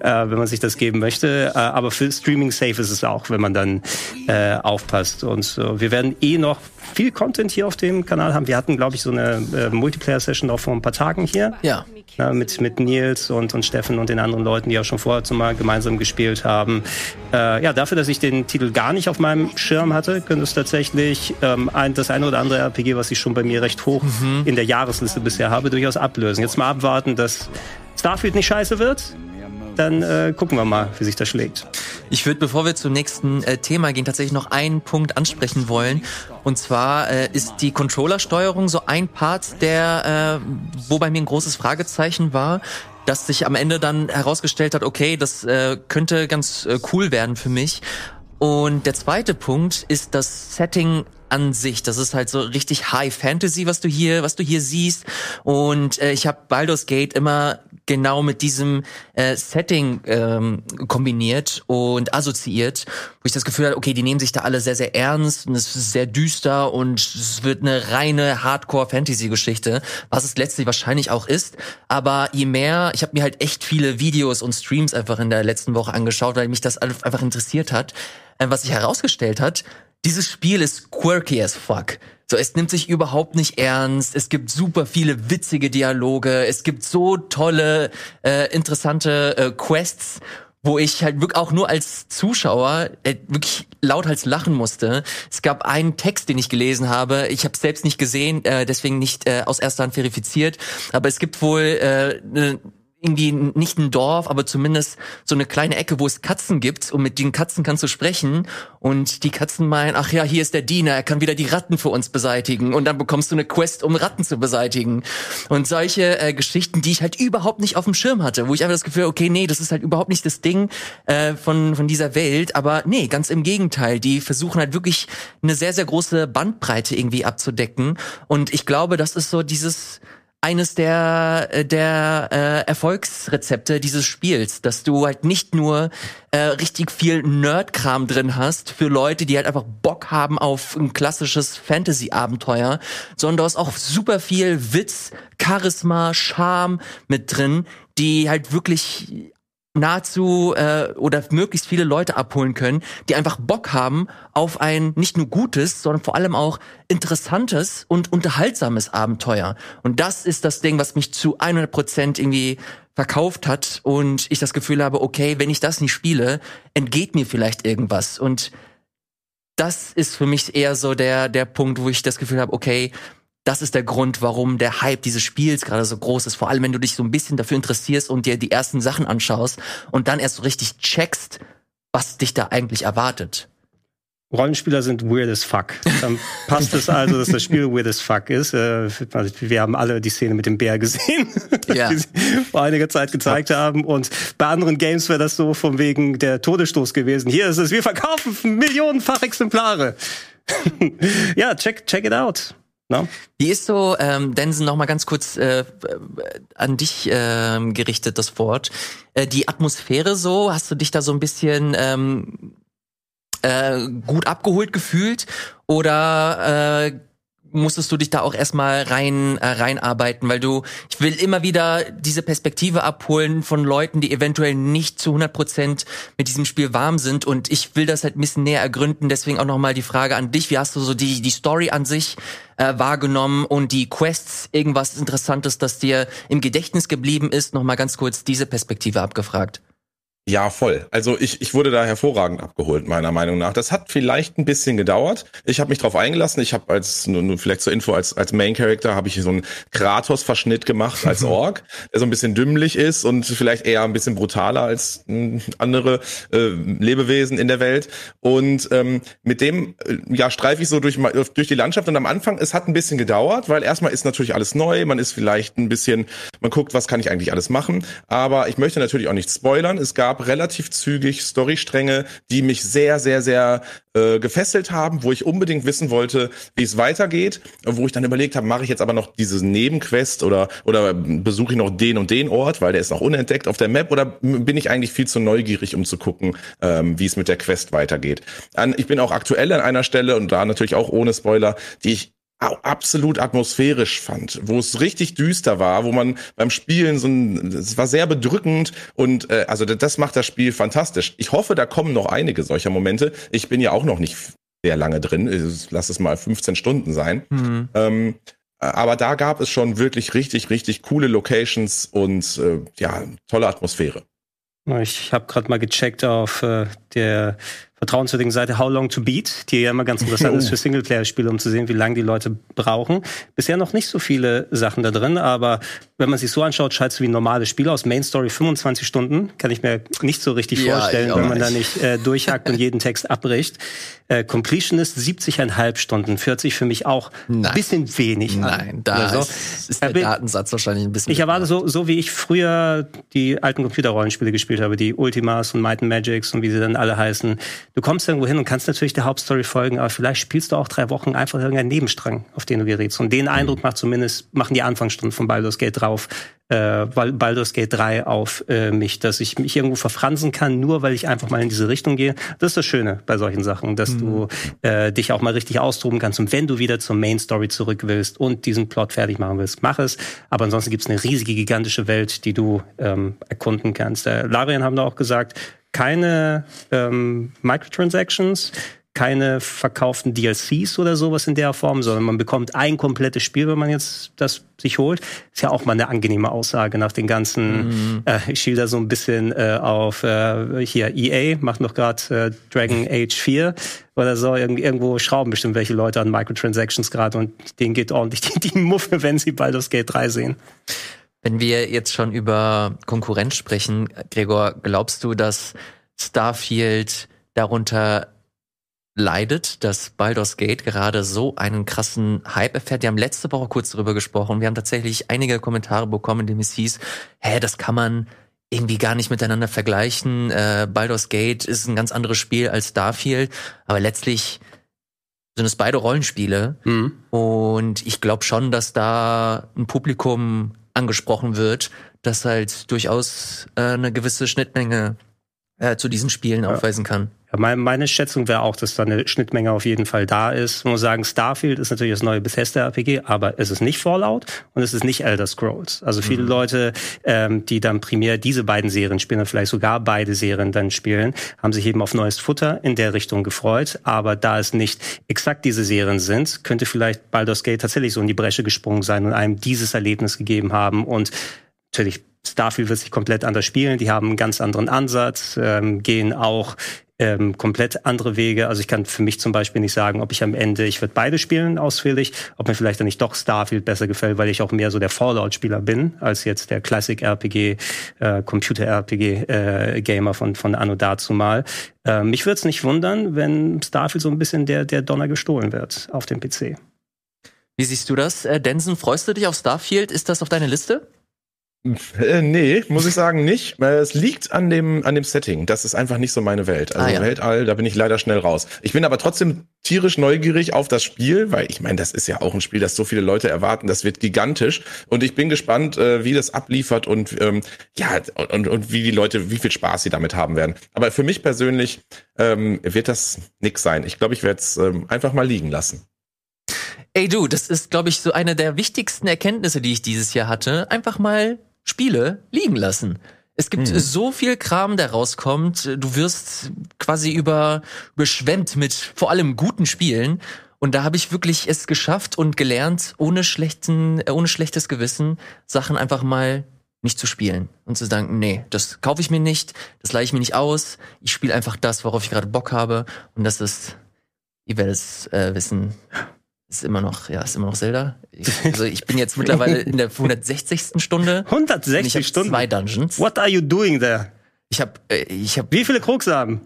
äh, wenn man sich das geben möchte. Äh, aber für Streaming safe ist es auch, wenn man dann äh, aufpasst. Und äh, wir werden eh noch viel Content hier auf dem Kanal haben. Wir hatten, glaube ich, so eine äh, Multiplayer-Session auch vor ein paar Tagen hier. Ja. Ja mit, mit Nils und, und Steffen und den anderen Leuten, die auch schon vorher zumal gemeinsam gespielt haben. Äh, ja, dafür, dass ich den Titel gar nicht auf meinem Schirm hatte, könnte es tatsächlich ähm, ein, das eine oder andere RPG, was ich schon bei mir recht hoch mhm. in der Jahresliste bisher habe, durchaus ablösen. Jetzt mal abwarten, dass Starfield nicht scheiße wird dann äh, gucken wir mal, wie sich das schlägt. Ich würde, bevor wir zum nächsten äh, Thema gehen, tatsächlich noch einen Punkt ansprechen wollen. Und zwar äh, ist die Controllersteuerung so ein Part, der, äh, wo bei mir ein großes Fragezeichen war dass sich am Ende dann herausgestellt hat, okay, das äh, könnte ganz äh, cool werden für mich. Und der zweite Punkt ist das Setting an sich. Das ist halt so richtig High Fantasy, was du hier, was du hier siehst. Und äh, ich habe Baldur's Gate immer genau mit diesem äh, Setting ähm, kombiniert und assoziiert, wo ich das Gefühl hatte, okay, die nehmen sich da alle sehr, sehr ernst und es ist sehr düster und es wird eine reine Hardcore-Fantasy-Geschichte, was es letztlich wahrscheinlich auch ist. Aber je mehr, ich habe mir halt echt viele Videos und Streams einfach in der letzten Woche angeschaut, weil mich das einfach interessiert hat. Äh, was sich herausgestellt hat, dieses Spiel ist quirky as fuck. So, es nimmt sich überhaupt nicht ernst. Es gibt super viele witzige Dialoge. Es gibt so tolle, äh, interessante äh, Quests, wo ich halt wirklich auch nur als Zuschauer äh, wirklich lauthals lachen musste. Es gab einen Text, den ich gelesen habe. Ich habe selbst nicht gesehen, äh, deswegen nicht äh, aus erster Hand verifiziert. Aber es gibt wohl äh, ne, irgendwie nicht ein Dorf, aber zumindest so eine kleine Ecke, wo es Katzen gibt und mit den Katzen kannst du sprechen. Und die Katzen meinen, ach ja, hier ist der Diener, er kann wieder die Ratten für uns beseitigen. Und dann bekommst du eine Quest, um Ratten zu beseitigen. Und solche äh, Geschichten, die ich halt überhaupt nicht auf dem Schirm hatte, wo ich einfach das Gefühl, okay, nee, das ist halt überhaupt nicht das Ding äh, von von dieser Welt, aber nee, ganz im Gegenteil, die versuchen halt wirklich eine sehr sehr große Bandbreite irgendwie abzudecken. Und ich glaube, das ist so dieses eines der äh, der äh, Erfolgsrezepte dieses Spiels, dass du halt nicht nur äh, richtig viel Nerdkram drin hast für Leute, die halt einfach Bock haben auf ein klassisches Fantasy-Abenteuer, sondern du hast auch super viel Witz, Charisma, Charme mit drin, die halt wirklich nahezu äh, oder möglichst viele Leute abholen können, die einfach Bock haben auf ein nicht nur gutes, sondern vor allem auch interessantes und unterhaltsames Abenteuer. Und das ist das Ding, was mich zu 100 Prozent irgendwie verkauft hat und ich das Gefühl habe, okay, wenn ich das nicht spiele, entgeht mir vielleicht irgendwas. Und das ist für mich eher so der der Punkt, wo ich das Gefühl habe, okay, das ist der Grund, warum der Hype dieses Spiels gerade so groß ist. Vor allem, wenn du dich so ein bisschen dafür interessierst und dir die ersten Sachen anschaust und dann erst so richtig checkst, was dich da eigentlich erwartet. Rollenspieler sind weird as fuck. Dann passt es also, dass das Spiel weird as fuck ist. Äh, wir haben alle die Szene mit dem Bär gesehen, ja. die sie vor einiger Zeit gezeigt haben. Und bei anderen Games wäre das so von wegen der Todesstoß gewesen. Hier ist es, wir verkaufen millionenfach Exemplare. ja, check, check it out. No? Wie ist so, ähm, Densen, noch mal ganz kurz äh, an dich äh, gerichtet, das Wort. Äh, die Atmosphäre so, hast du dich da so ein bisschen ähm, äh, gut abgeholt gefühlt? Oder äh, musstest du dich da auch erstmal rein äh, reinarbeiten, weil du ich will immer wieder diese Perspektive abholen von Leuten, die eventuell nicht zu 100 Prozent mit diesem Spiel warm sind und ich will das halt ein bisschen näher ergründen. Deswegen auch nochmal die Frage an dich: Wie hast du so die die Story an sich äh, wahrgenommen und die Quests? Irgendwas Interessantes, das dir im Gedächtnis geblieben ist? Nochmal ganz kurz diese Perspektive abgefragt. Ja, voll. Also ich, ich wurde da hervorragend abgeholt, meiner Meinung nach. Das hat vielleicht ein bisschen gedauert. Ich habe mich drauf eingelassen. Ich habe als, nur, nur vielleicht zur Info, als, als Main Character habe ich so einen Kratos-Verschnitt gemacht als Ork, der so ein bisschen dümmlich ist und vielleicht eher ein bisschen brutaler als äh, andere äh, Lebewesen in der Welt. Und ähm, mit dem äh, ja streife ich so durch, durch die Landschaft. Und am Anfang, es hat ein bisschen gedauert, weil erstmal ist natürlich alles neu. Man ist vielleicht ein bisschen, man guckt, was kann ich eigentlich alles machen. Aber ich möchte natürlich auch nicht spoilern. Es gab gab relativ zügig Storystränge, die mich sehr, sehr, sehr äh, gefesselt haben, wo ich unbedingt wissen wollte, wie es weitergeht, wo ich dann überlegt habe, mache ich jetzt aber noch dieses Nebenquest oder oder besuche ich noch den und den Ort, weil der ist noch unentdeckt auf der Map oder bin ich eigentlich viel zu neugierig, um zu gucken, ähm, wie es mit der Quest weitergeht. An, ich bin auch aktuell an einer Stelle und da natürlich auch ohne Spoiler, die ich absolut atmosphärisch fand, wo es richtig düster war, wo man beim Spielen so ein, es war sehr bedrückend und äh, also das macht das Spiel fantastisch. Ich hoffe, da kommen noch einige solcher Momente. Ich bin ja auch noch nicht sehr lange drin, lass es mal 15 Stunden sein. Mhm. Ähm, aber da gab es schon wirklich richtig, richtig coole Locations und äh, ja, tolle Atmosphäre. Ich habe gerade mal gecheckt auf äh, der vertrauenswürdigen Seite How Long to Beat, die ja immer ganz interessant ist für Singleplayer-Spiele, um zu sehen, wie lange die Leute brauchen. Bisher noch nicht so viele Sachen da drin, aber wenn man sich so anschaut, scheint es wie ein normales Spiel aus. Main Story 25 Stunden, kann ich mir nicht so richtig ja, vorstellen, wenn man nicht. da nicht äh, durchhackt und jeden Text abbricht. Äh, Completion ist 70,5 Stunden, 40 für mich auch ein bisschen wenig. Nein, da so. ist, ist, der Datensatz wahrscheinlich ein bisschen. Ich erwarte so, so wie ich früher die alten Computerrollenspiele gespielt habe, die Ultimas und Might and Magics und wie sie dann alle heißen, du kommst irgendwo hin und kannst natürlich der Hauptstory folgen, aber vielleicht spielst du auch drei Wochen einfach irgendeinen Nebenstrang, auf den du gerätst. Und den Eindruck macht zumindest, machen die Anfangsstunden von Baldur's Gate drauf, äh, Baldur's Gate 3 auf äh, mich, dass ich mich irgendwo verfransen kann, nur weil ich einfach mal in diese Richtung gehe. Das ist das Schöne bei solchen Sachen, dass mhm. du äh, dich auch mal richtig austoben kannst. Und wenn du wieder zur Main Story zurück willst und diesen Plot fertig machen willst, mach es. Aber ansonsten gibt es eine riesige, gigantische Welt, die du ähm, erkunden kannst. Äh, Larian haben da auch gesagt, keine ähm, Microtransactions, keine verkauften DLCs oder sowas in der Form, sondern man bekommt ein komplettes Spiel, wenn man jetzt das sich holt. Ist ja auch mal eine angenehme Aussage nach den ganzen, mhm. äh, ich schiel da so ein bisschen äh, auf äh, hier EA, macht noch gerade äh, Dragon Age 4 oder so. Irg irgendwo schrauben bestimmt welche Leute an Microtransactions gerade und denen geht ordentlich die, die Muffe, wenn sie Baldur's Gate 3 sehen. Wenn wir jetzt schon über Konkurrenz sprechen, Gregor, glaubst du, dass Starfield darunter leidet, dass Baldur's Gate gerade so einen krassen Hype erfährt. Wir haben letzte Woche kurz darüber gesprochen. Wir haben tatsächlich einige Kommentare bekommen, in denen es hieß, hä, das kann man irgendwie gar nicht miteinander vergleichen. Äh, Baldur's Gate ist ein ganz anderes Spiel als Starfield, aber letztlich sind es beide Rollenspiele. Mhm. Und ich glaube schon, dass da ein Publikum angesprochen wird, das halt durchaus äh, eine gewisse Schnittmenge äh, zu diesen Spielen ja. aufweisen kann. Ja, meine, meine Schätzung wäre auch, dass da eine Schnittmenge auf jeden Fall da ist. Ich muss sagen, Starfield ist natürlich das neue Bethesda-RPG, aber es ist nicht Fallout und es ist nicht Elder Scrolls. Also viele mhm. Leute, ähm, die dann primär diese beiden Serien spielen oder vielleicht sogar beide Serien dann spielen, haben sich eben auf neues Futter in der Richtung gefreut. Aber da es nicht exakt diese Serien sind, könnte vielleicht Baldur's Gate tatsächlich so in die Bresche gesprungen sein und einem dieses Erlebnis gegeben haben und natürlich Starfield wird sich komplett anders spielen. Die haben einen ganz anderen Ansatz, ähm, gehen auch ähm, komplett andere Wege. Also ich kann für mich zum Beispiel nicht sagen, ob ich am Ende, ich würde beide spielen ausführlich, ob mir vielleicht dann nicht doch Starfield besser gefällt, weil ich auch mehr so der Fallout-Spieler bin, als jetzt der Classic-RPG, äh, Computer-RPG-Gamer äh, von, von Anno dazu mal. Äh, mich würde es nicht wundern, wenn Starfield so ein bisschen der, der Donner gestohlen wird auf dem PC. Wie siehst du das, äh, Denson? Freust du dich auf Starfield? Ist das auf deiner Liste? Äh, nee, muss ich sagen, nicht. Es liegt an dem, an dem Setting. Das ist einfach nicht so meine Welt. Also ah, ja. Weltall, da bin ich leider schnell raus. Ich bin aber trotzdem tierisch neugierig auf das Spiel, weil ich meine, das ist ja auch ein Spiel, das so viele Leute erwarten. Das wird gigantisch. Und ich bin gespannt, äh, wie das abliefert und ähm, ja, und, und wie die Leute, wie viel Spaß sie damit haben werden. Aber für mich persönlich ähm, wird das nix sein. Ich glaube, ich werde es ähm, einfach mal liegen lassen. Ey du, das ist, glaube ich, so eine der wichtigsten Erkenntnisse, die ich dieses Jahr hatte. Einfach mal Spiele liegen lassen. Es gibt mhm. so viel Kram, der rauskommt. Du wirst quasi über, überschwemmt mit vor allem guten Spielen. Und da habe ich wirklich es geschafft und gelernt, ohne schlechten, äh, ohne schlechtes Gewissen Sachen einfach mal nicht zu spielen und zu sagen, nee, das kaufe ich mir nicht, das leihe ich mir nicht aus. Ich spiele einfach das, worauf ich gerade Bock habe. Und das ist, ihr werdet es äh, wissen, ist immer noch, ja, ist immer noch Zelda. Ich, also ich bin jetzt mittlerweile in der 160. Stunde. 160 ich Stunden? Zwei Dungeons. What are you doing there? Ich habe, äh, ich habe. Wie viele Krux haben?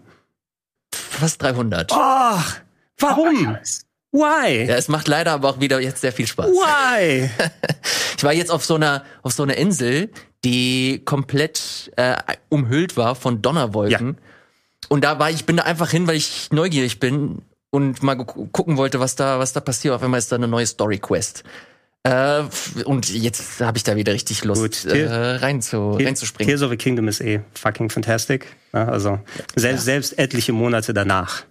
Fast 300. Ach, warum? Oh, Why? Ja, es macht leider aber auch wieder jetzt sehr viel Spaß. Why? ich war jetzt auf so einer, auf so einer Insel, die komplett äh, umhüllt war von Donnerwolken. Ja. Und da war ich, bin da einfach hin, weil ich neugierig bin und mal gucken wollte, was da, was da passiert. Auf einmal ist da eine neue Story Quest. Äh, und jetzt habe ich da wieder richtig Lust, Gut, äh, rein zu, reinzuspringen. Tears of the Kingdom ist eh fucking fantastic. Ja, also selbst, ja. selbst etliche Monate danach.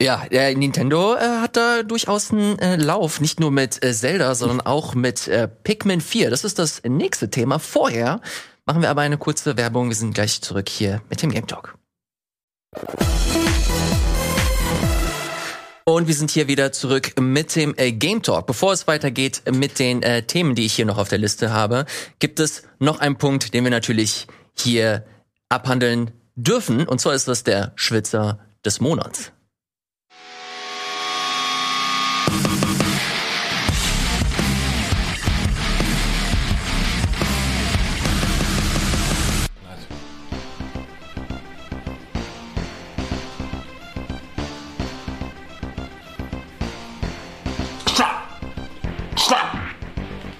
Ja, äh, Nintendo äh, hat da durchaus einen äh, Lauf, nicht nur mit äh, Zelda, sondern auch mit äh, Pikmin 4. Das ist das nächste Thema. Vorher machen wir aber eine kurze Werbung. Wir sind gleich zurück hier mit dem Game Talk. Und wir sind hier wieder zurück mit dem äh, Game Talk. Bevor es weitergeht mit den äh, Themen, die ich hier noch auf der Liste habe, gibt es noch einen Punkt, den wir natürlich hier abhandeln dürfen. Und zwar ist das der Schwitzer des Monats.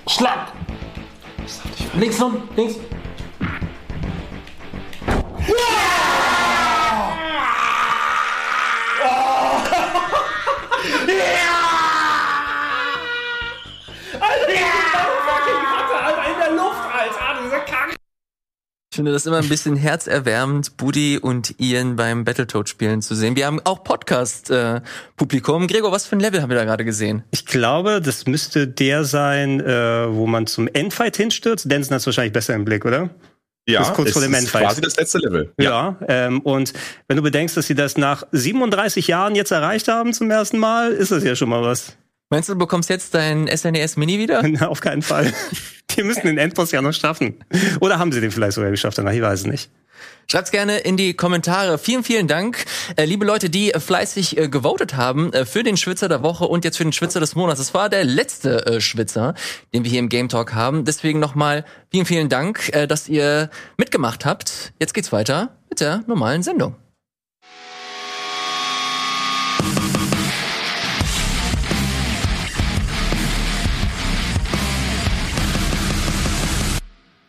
Schlag! Links nun, links. Ich finde das immer ein bisschen herzerwärmend, Buddy und Ian beim Battletoad spielen zu sehen. Wir haben auch Podcast-Publikum. Äh, Gregor, was für ein Level haben wir da gerade gesehen? Ich glaube, das müsste der sein, äh, wo man zum Endfight hinstürzt. Denson hat es wahrscheinlich besser im Blick, oder? Ja, das ist kurz vor dem Endfight. quasi das letzte Level. Ja, ja ähm, und wenn du bedenkst, dass sie das nach 37 Jahren jetzt erreicht haben zum ersten Mal, ist das ja schon mal was. Meinst du, du bekommst jetzt dein SNES Mini wieder? Auf keinen Fall. Die müssen den Endboss ja noch schaffen. Oder haben sie den vielleicht sogar geschafft danach? Ich weiß es nicht. Schreibt's gerne in die Kommentare. Vielen, vielen Dank, äh, liebe Leute, die äh, fleißig äh, gewotet haben äh, für den Schwitzer der Woche und jetzt für den Schwitzer des Monats. Das war der letzte äh, Schwitzer, den wir hier im Game Talk haben. Deswegen nochmal vielen, vielen Dank, äh, dass ihr mitgemacht habt. Jetzt geht's weiter mit der normalen Sendung.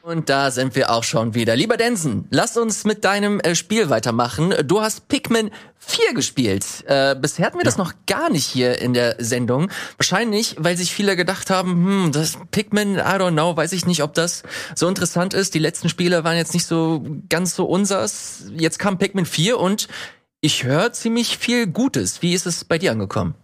Und da sind wir auch schon wieder. Lieber Densen, lass uns mit deinem äh, Spiel weitermachen. Du hast Pikmin 4 gespielt. Äh, bisher hatten wir ja. das noch gar nicht hier in der Sendung. Wahrscheinlich, weil sich viele gedacht haben, hm, das Pikmin, I don't know, weiß ich nicht, ob das so interessant ist. Die letzten Spiele waren jetzt nicht so ganz so unsers. Jetzt kam Pikmin 4 und ich höre ziemlich viel Gutes. Wie ist es bei dir angekommen?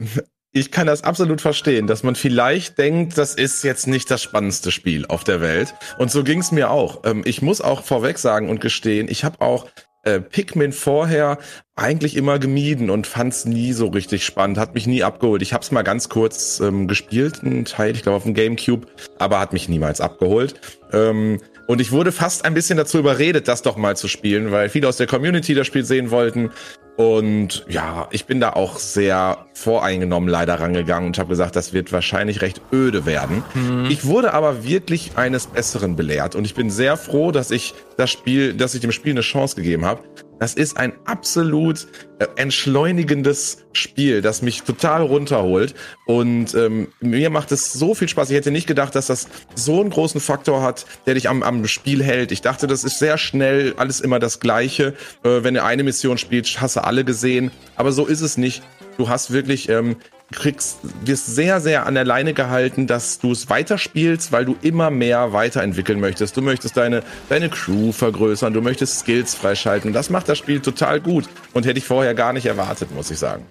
ich kann das absolut verstehen, dass man vielleicht denkt, das ist jetzt nicht das spannendste Spiel auf der Welt. Und so ging es mir auch. Ähm, ich muss auch vorweg sagen und gestehen, ich habe auch äh, Pikmin vorher eigentlich immer gemieden und fand's nie so richtig spannend, hat mich nie abgeholt. Ich habe es mal ganz kurz ähm, gespielt, einen Teil, ich glaube auf dem GameCube, aber hat mich niemals abgeholt. Ähm, und ich wurde fast ein bisschen dazu überredet, das doch mal zu spielen, weil viele aus der Community das Spiel sehen wollten. Und ja, ich bin da auch sehr voreingenommen leider rangegangen und habe gesagt, das wird wahrscheinlich recht öde werden. Mhm. Ich wurde aber wirklich eines Besseren belehrt und ich bin sehr froh, dass ich das Spiel, dass ich dem Spiel eine Chance gegeben habe. Das ist ein absolut äh, entschleunigendes Spiel, das mich total runterholt. Und ähm, mir macht es so viel Spaß. Ich hätte nicht gedacht, dass das so einen großen Faktor hat, der dich am, am Spiel hält. Ich dachte, das ist sehr schnell, alles immer das Gleiche. Äh, wenn du eine Mission spielst, hast du alle gesehen. Aber so ist es nicht. Du hast wirklich ähm, kriegst, wirst sehr, sehr an der Leine gehalten, dass du es weiterspielst, weil du immer mehr weiterentwickeln möchtest. Du möchtest deine, deine Crew vergrößern, du möchtest Skills freischalten. Das macht das Spiel total gut und hätte ich vorher gar nicht erwartet, muss ich sagen.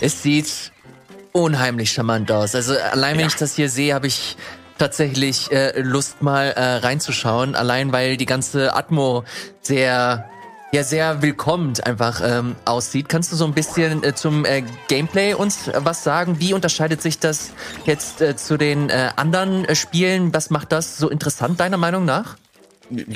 Es sieht unheimlich charmant aus. Also allein wenn ja. ich das hier sehe, habe ich tatsächlich äh, Lust mal äh, reinzuschauen. Allein weil die ganze Atmo sehr ja sehr willkommen einfach ähm, aussieht. Kannst du so ein bisschen äh, zum äh, Gameplay uns äh, was sagen? Wie unterscheidet sich das jetzt äh, zu den äh, anderen äh, Spielen? Was macht das so interessant deiner Meinung nach?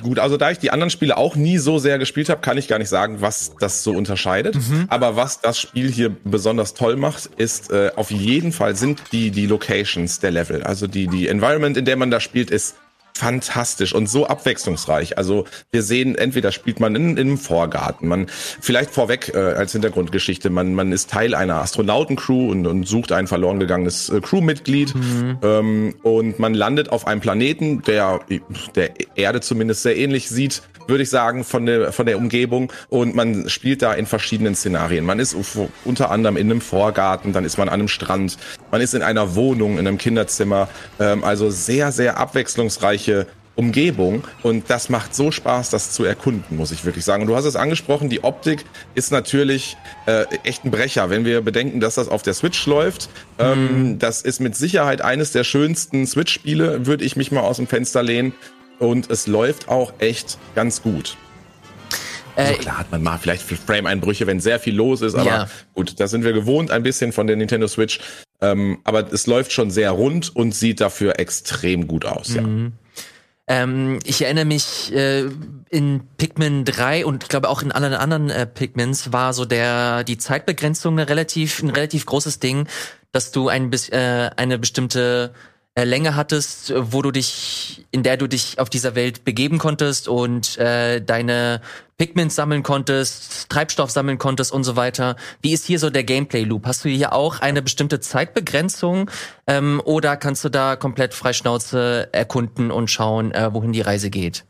Gut, also da ich die anderen Spiele auch nie so sehr gespielt habe, kann ich gar nicht sagen, was das so unterscheidet. Mhm. Aber was das Spiel hier besonders toll macht, ist äh, auf jeden Fall sind die die Locations der Level. Also die die Environment, in der man da spielt, ist fantastisch und so abwechslungsreich. Also wir sehen, entweder spielt man in, in einem Vorgarten, man vielleicht vorweg äh, als Hintergrundgeschichte, man, man ist Teil einer Astronautencrew und, und sucht ein verloren gegangenes äh, Crewmitglied mhm. ähm, und man landet auf einem Planeten, der der Erde zumindest sehr ähnlich sieht würde ich sagen, von der, von der Umgebung. Und man spielt da in verschiedenen Szenarien. Man ist unter anderem in einem Vorgarten, dann ist man an einem Strand, man ist in einer Wohnung, in einem Kinderzimmer. Ähm, also sehr, sehr abwechslungsreiche Umgebung und das macht so Spaß, das zu erkunden, muss ich wirklich sagen. Und du hast es angesprochen, die Optik ist natürlich äh, echt ein Brecher, wenn wir bedenken, dass das auf der Switch läuft. Ähm, mhm. Ähm, das ist mit Sicherheit eines der schönsten Switch-Spiele, würde ich mich mal aus dem Fenster lehnen und es läuft auch echt ganz gut. Also klar hat man mal vielleicht Frame-Einbrüche, wenn sehr viel los ist, aber ja. gut, da sind wir gewohnt ein bisschen von der Nintendo Switch. Ähm, aber es läuft schon sehr rund und sieht dafür extrem gut aus, mhm. ja. Ähm, ich erinnere mich, äh, in Pikmin 3 und ich glaube auch in allen anderen äh, Pikmins war so der die Zeitbegrenzung eine relativ, ein relativ großes Ding, dass du ein, äh, eine bestimmte Länge hattest, wo du dich, in der du dich auf dieser Welt begeben konntest und äh, deine Pigments sammeln konntest, Treibstoff sammeln konntest und so weiter. Wie ist hier so der Gameplay-Loop? Hast du hier auch eine bestimmte Zeitbegrenzung ähm, oder kannst du da komplett freischnauze erkunden und schauen, äh, wohin die Reise geht?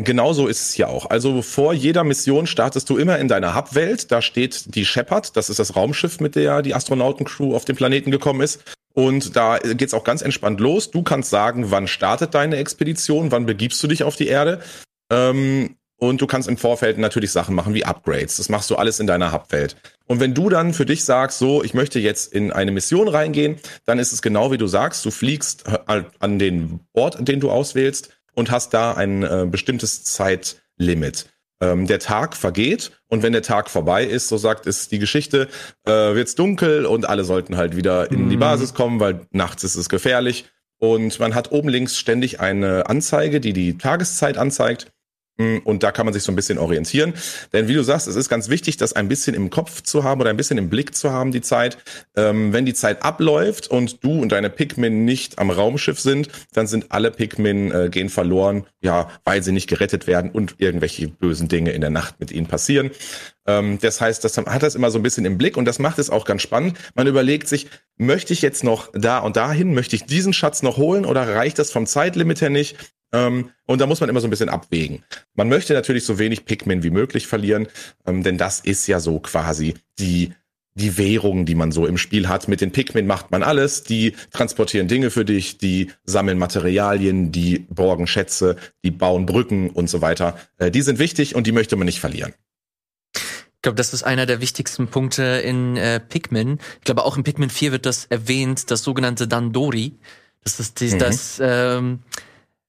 Genauso ist es hier auch. Also vor jeder Mission startest du immer in deiner Hub-Welt. Da steht die Shepard, das ist das Raumschiff, mit der die Astronautencrew auf den Planeten gekommen ist. Und da geht's auch ganz entspannt los. Du kannst sagen, wann startet deine Expedition, wann begibst du dich auf die Erde. Ähm, und du kannst im Vorfeld natürlich Sachen machen wie Upgrades. Das machst du alles in deiner Hubwelt. Und wenn du dann für dich sagst, so, ich möchte jetzt in eine Mission reingehen, dann ist es genau wie du sagst. Du fliegst an den Ort, den du auswählst und hast da ein äh, bestimmtes Zeitlimit. Ähm, der Tag vergeht und wenn der Tag vorbei ist, so sagt es die Geschichte, äh, wird's dunkel und alle sollten halt wieder in die mhm. Basis kommen, weil nachts ist es gefährlich. Und man hat oben links ständig eine Anzeige, die die Tageszeit anzeigt. Und da kann man sich so ein bisschen orientieren. Denn wie du sagst, es ist ganz wichtig, das ein bisschen im Kopf zu haben oder ein bisschen im Blick zu haben, die Zeit. Ähm, wenn die Zeit abläuft und du und deine Pikmin nicht am Raumschiff sind, dann sind alle Pikmin äh, gehen verloren, ja, weil sie nicht gerettet werden und irgendwelche bösen Dinge in der Nacht mit ihnen passieren. Ähm, das heißt, das hat das immer so ein bisschen im Blick und das macht es auch ganz spannend. Man überlegt sich, möchte ich jetzt noch da und dahin? Möchte ich diesen Schatz noch holen oder reicht das vom Zeitlimit her nicht? Ähm, und da muss man immer so ein bisschen abwägen. Man möchte natürlich so wenig Pikmin wie möglich verlieren, ähm, denn das ist ja so quasi die die Währung, die man so im Spiel hat. Mit den Pikmin macht man alles. Die transportieren Dinge für dich, die sammeln Materialien, die borgen Schätze, die bauen Brücken und so weiter. Äh, die sind wichtig und die möchte man nicht verlieren. Ich glaube, das ist einer der wichtigsten Punkte in äh, Pikmin. Ich glaube, auch in Pikmin 4 wird das erwähnt, das sogenannte Dandori. Das ist die, mhm. das, ähm,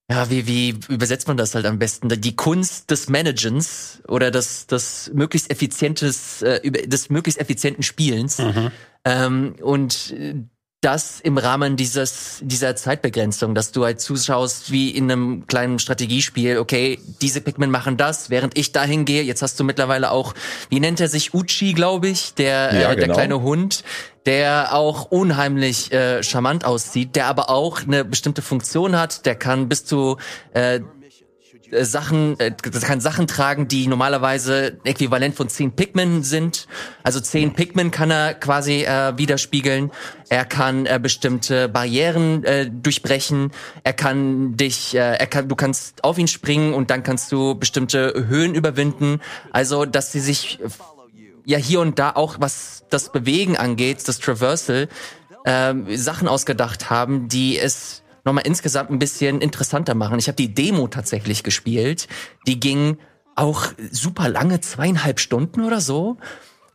ja, wie, wie übersetzt man das halt am besten? Die Kunst des Managens oder des, des möglichst effizientes, äh, des möglichst effizienten Spielens. Mhm. Ähm, und das im Rahmen dieses, dieser Zeitbegrenzung, dass du halt zuschaust wie in einem kleinen Strategiespiel, okay, diese Pikmin machen das, während ich dahin gehe. Jetzt hast du mittlerweile auch, wie nennt er sich, Uchi, glaube ich, der, ja, äh, der genau. kleine Hund, der auch unheimlich äh, charmant aussieht, der aber auch eine bestimmte Funktion hat, der kann bis zu äh, äh, Sachen, äh, kann Sachen tragen, die normalerweise äquivalent von zehn Pikmin sind. Also zehn Pikmin kann er quasi äh, widerspiegeln. Er kann äh, bestimmte Barrieren äh, durchbrechen. Er kann dich, äh, er kann, du kannst auf ihn springen und dann kannst du bestimmte Höhen überwinden. Also, dass sie sich ja hier und da auch, was das Bewegen angeht, das Traversal, äh, Sachen ausgedacht haben, die es nochmal insgesamt ein bisschen interessanter machen. Ich habe die Demo tatsächlich gespielt. Die ging auch super lange, zweieinhalb Stunden oder so.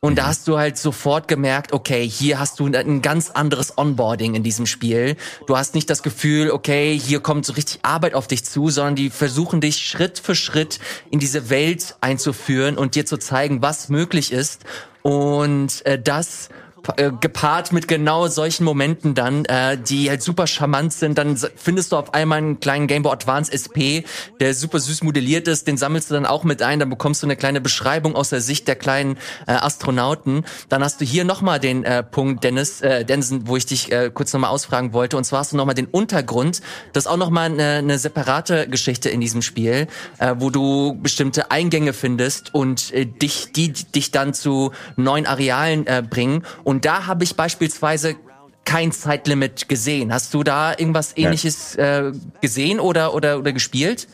Und da mhm. hast du halt sofort gemerkt, okay, hier hast du ein ganz anderes Onboarding in diesem Spiel. Du hast nicht das Gefühl, okay, hier kommt so richtig Arbeit auf dich zu, sondern die versuchen dich Schritt für Schritt in diese Welt einzuführen und dir zu zeigen, was möglich ist. Und äh, das äh, gepaart mit genau solchen Momenten dann, äh, die halt super charmant sind. Dann findest du auf einmal einen kleinen Game Boy Advance SP, der super süß modelliert ist. Den sammelst du dann auch mit ein. Dann bekommst du eine kleine Beschreibung aus der Sicht der kleinen äh, Astronauten. Dann hast du hier nochmal den äh, Punkt, Dennis, äh, Densen, wo ich dich äh, kurz nochmal ausfragen wollte. Und zwar hast du nochmal den Untergrund. Das ist auch nochmal eine, eine separate Geschichte in diesem Spiel, äh, wo du bestimmte Eingänge findest und äh, dich, die dich dann zu neuen Arealen äh, bringen. Und und da habe ich beispielsweise kein Zeitlimit gesehen. Hast du da irgendwas ähnliches äh, gesehen oder, oder, oder gespielt?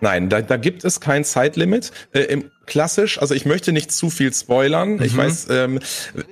Nein, da, da gibt es kein Zeitlimit. Äh, Im klassisch. Also ich möchte nicht zu viel spoilern. Mhm. Ich weiß, ähm,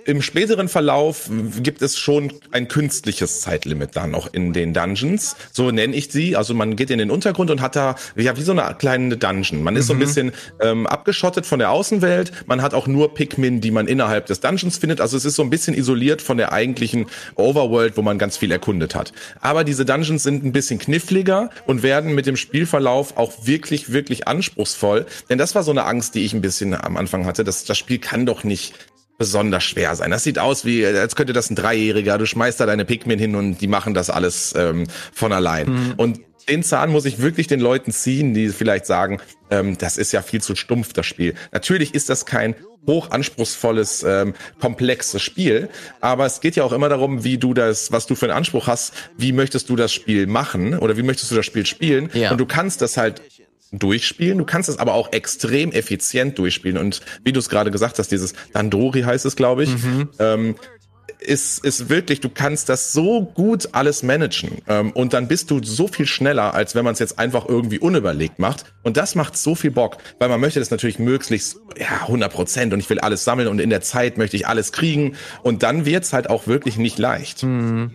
im späteren Verlauf gibt es schon ein künstliches Zeitlimit dann noch in den Dungeons. So nenne ich sie. Also man geht in den Untergrund und hat da ja wie so eine kleine Dungeon. Man ist mhm. so ein mhm. bisschen ähm, abgeschottet von der Außenwelt. Man hat auch nur Pikmin, die man innerhalb des Dungeons findet. Also es ist so ein bisschen isoliert von der eigentlichen Overworld, wo man ganz viel erkundet hat. Aber diese Dungeons sind ein bisschen kniffliger und werden mit dem Spielverlauf auch wirklich, wirklich anspruchsvoll. Denn das war so eine Angst, die die ich ein bisschen am Anfang hatte. Das, das Spiel kann doch nicht besonders schwer sein. Das sieht aus wie, als könnte das ein Dreijähriger. Du schmeißt da deine Pikmin hin und die machen das alles ähm, von allein. Mhm. Und den Zahn muss ich wirklich den Leuten ziehen, die vielleicht sagen, ähm, das ist ja viel zu stumpf, das Spiel. Natürlich ist das kein hochanspruchsvolles, ähm, komplexes Spiel, aber es geht ja auch immer darum, wie du das, was du für einen Anspruch hast, wie möchtest du das Spiel machen oder wie möchtest du das Spiel spielen. Ja. Und du kannst das halt durchspielen. Du kannst es aber auch extrem effizient durchspielen. Und wie du es gerade gesagt hast, dieses Dandori heißt es, glaube ich, mhm. ähm, ist, ist wirklich, du kannst das so gut alles managen. Ähm, und dann bist du so viel schneller, als wenn man es jetzt einfach irgendwie unüberlegt macht. Und das macht so viel Bock, weil man möchte das natürlich möglichst, ja, 100 Prozent und ich will alles sammeln und in der Zeit möchte ich alles kriegen. Und dann wird's halt auch wirklich nicht leicht. Mhm.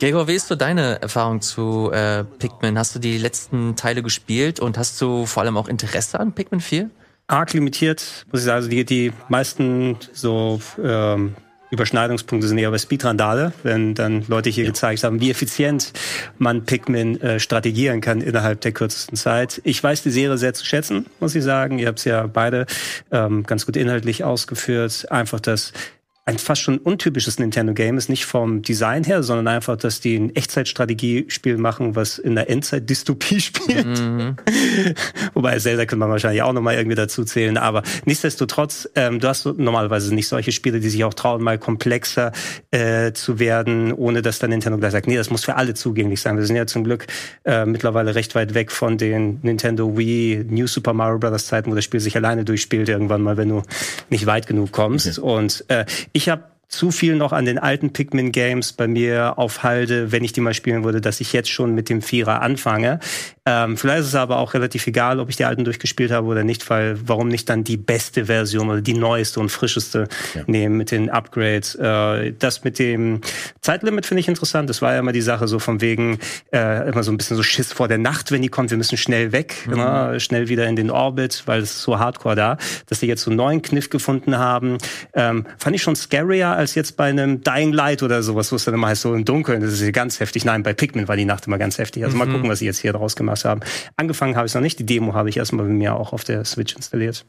Gregor, wie ist so deine Erfahrung zu äh, Pikmin? Hast du die letzten Teile gespielt und hast du vor allem auch Interesse an Pikmin 4? Arg limitiert, muss ich sagen. Also die, die meisten so ähm, Überschneidungspunkte sind eher bei Speedrandale, wenn dann Leute hier ja. gezeigt haben, wie effizient man Pikmin äh, strategieren kann innerhalb der kürzesten Zeit. Ich weiß die Serie sehr zu schätzen, muss ich sagen. Ihr habt es ja beide ähm, ganz gut inhaltlich ausgeführt. Einfach das ein fast schon untypisches Nintendo-Game ist, nicht vom Design her, sondern einfach, dass die ein Echtzeitstrategiespiel machen, was in der Endzeit-Dystopie spielt. Mhm. Wobei Zelda könnte man wahrscheinlich auch nochmal irgendwie dazu zählen. Aber nichtsdestotrotz, ähm, du hast normalerweise nicht solche Spiele, die sich auch trauen, mal komplexer äh, zu werden, ohne dass dann Nintendo gleich sagt, nee, das muss für alle zugänglich sein. Wir sind ja zum Glück äh, mittlerweile recht weit weg von den Nintendo Wii New Super Mario Bros. Zeiten, wo das Spiel sich alleine durchspielt irgendwann mal, wenn du nicht weit genug kommst. Okay. Und äh, ich habe zu viel noch an den alten Pikmin-Games bei mir auf Halde, wenn ich die mal spielen würde, dass ich jetzt schon mit dem Vierer anfange. Ähm, vielleicht ist es aber auch relativ egal, ob ich die alten durchgespielt habe oder nicht, weil warum nicht dann die beste Version oder die neueste und frischeste ja. nehmen mit den Upgrades. Äh, das mit dem Zeitlimit finde ich interessant. Das war ja immer die Sache so von wegen äh, immer so ein bisschen so Schiss vor der Nacht, wenn die kommt. Wir müssen schnell weg, mhm. ne? schnell wieder in den Orbit, weil es ist so hardcore da. Dass sie jetzt so einen neuen Kniff gefunden haben, ähm, fand ich schon scarier als jetzt bei einem Dying Light oder sowas, wo es dann immer heißt, so im Dunkeln, das ist hier ganz heftig. Nein, bei Pikmin war die Nacht immer ganz heftig. Also mhm. mal gucken, was sie jetzt hier draus gemacht haben. Angefangen habe ich noch nicht. Die Demo habe ich erstmal bei mir auch auf der Switch installiert.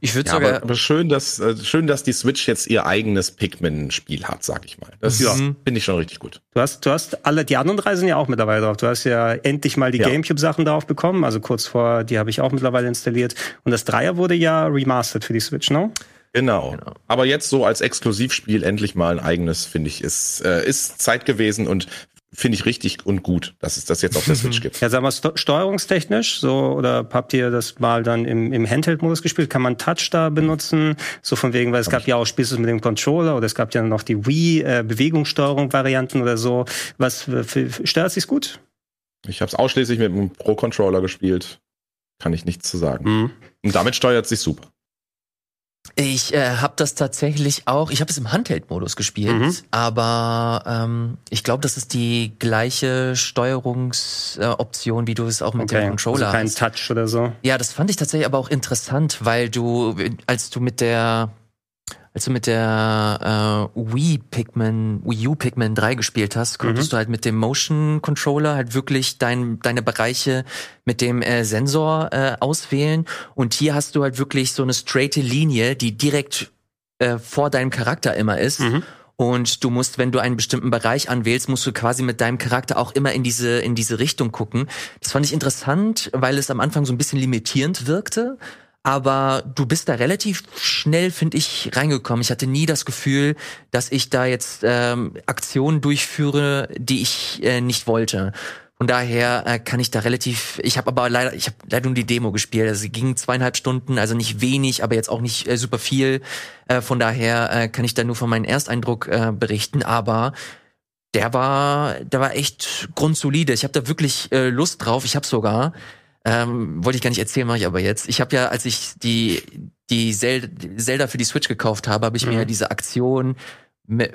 Ich würde ja, sogar. Aber, aber, schön, dass äh, schön, dass die Switch jetzt ihr eigenes Pikmin-Spiel hat, sag ich mal. Das ja. finde ich schon richtig gut. Du hast, du hast alle die anderen drei sind ja auch mittlerweile drauf. Du hast ja endlich mal die ja. GameCube-Sachen darauf bekommen. Also kurz vor, die habe ich auch mittlerweile installiert. Und das Dreier wurde ja remastered für die Switch, ne? Genau. genau. Aber jetzt so als Exklusivspiel endlich mal ein eigenes, finde ich, ist, äh, ist Zeit gewesen und finde ich richtig und gut, dass es das jetzt auf der Switch gibt. Ja, sagen wir steuerungstechnisch, so oder habt ihr das mal dann im, im Handheld-Modus gespielt? Kann man Touch da benutzen? So von wegen, weil es Hab gab ja auch Spiele mit dem Controller oder es gab ja noch die Wii äh, Bewegungssteuerung-Varianten oder so. Was für, steuert sich's gut? Ich habe es ausschließlich mit einem Pro-Controller gespielt. Kann ich nichts zu sagen. Mhm. Und damit steuert sich super. Ich äh, habe das tatsächlich auch, ich habe es im Handheld-Modus gespielt, mhm. aber ähm, ich glaube, das ist die gleiche Steuerungsoption, äh, wie du es auch mit okay. dem Controller also kein hast. Touch oder so. Ja, das fand ich tatsächlich aber auch interessant, weil du, als du mit der als du mit der äh, Wii Pikmin, Wii U Pikmin 3 gespielt hast, konntest mhm. du halt mit dem Motion Controller halt wirklich dein, deine Bereiche mit dem äh, Sensor äh, auswählen. Und hier hast du halt wirklich so eine straighte Linie, die direkt äh, vor deinem Charakter immer ist. Mhm. Und du musst, wenn du einen bestimmten Bereich anwählst, musst du quasi mit deinem Charakter auch immer in diese, in diese Richtung gucken. Das fand ich interessant, weil es am Anfang so ein bisschen limitierend wirkte aber du bist da relativ schnell, finde ich, reingekommen. Ich hatte nie das Gefühl, dass ich da jetzt ähm, Aktionen durchführe, die ich äh, nicht wollte. Von daher äh, kann ich da relativ. Ich habe aber leider, ich habe leider nur die Demo gespielt. Also sie ging zweieinhalb Stunden, also nicht wenig, aber jetzt auch nicht äh, super viel. Äh, von daher äh, kann ich da nur von meinem Ersteindruck äh, berichten. Aber der war, der war echt grundsolide. Ich habe da wirklich äh, Lust drauf. Ich habe sogar ähm, wollte ich gar nicht erzählen, mache ich aber jetzt. Ich habe ja, als ich die die Zelda für die Switch gekauft habe, habe ich mhm. mir ja diese Aktion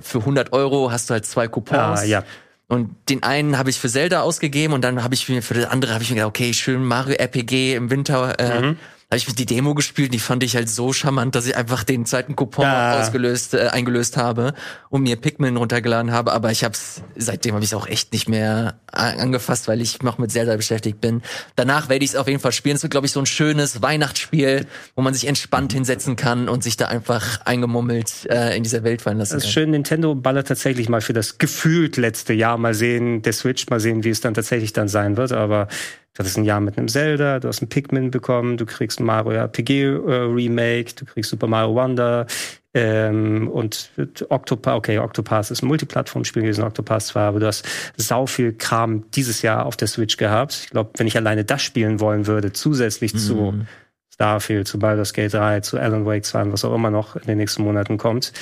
für 100 Euro hast du halt zwei Coupons. Ah, ja. Und den einen habe ich für Zelda ausgegeben und dann habe ich mir für das andere habe ich mir gedacht, okay, schön Mario RPG im Winter äh, mhm habe ich die Demo gespielt, die fand ich halt so charmant, dass ich einfach den zweiten Coupon ja. ausgelöst, äh, eingelöst habe und mir Pikmin runtergeladen habe. Aber ich hab's, seitdem habe ich es auch echt nicht mehr angefasst, weil ich noch mit Zelda beschäftigt bin. Danach werde ich es auf jeden Fall spielen. Es wird, glaube ich, so ein schönes Weihnachtsspiel, wo man sich entspannt hinsetzen kann und sich da einfach eingemummelt äh, in dieser Welt fallen lassen kann. Das ist schön, Nintendo ballert tatsächlich mal für das gefühlt letzte Jahr. Mal sehen, der Switch, mal sehen, wie es dann tatsächlich dann sein wird. Aber Du hattest ein Jahr mit einem Zelda, du hast ein Pikmin bekommen, du kriegst ein Mario RPG äh, Remake, du kriegst Super Mario Wonder ähm, und Octopath, okay, Octopath ist ein Multiplattform-Spiel gewesen, Octopath zwar, aber du hast sau viel Kram dieses Jahr auf der Switch gehabt. Ich glaube, wenn ich alleine das spielen wollen würde, zusätzlich mhm. zu Starfield, zu Baldur's Gate 3, zu Alan Wake 2, was auch immer noch in den nächsten Monaten kommt,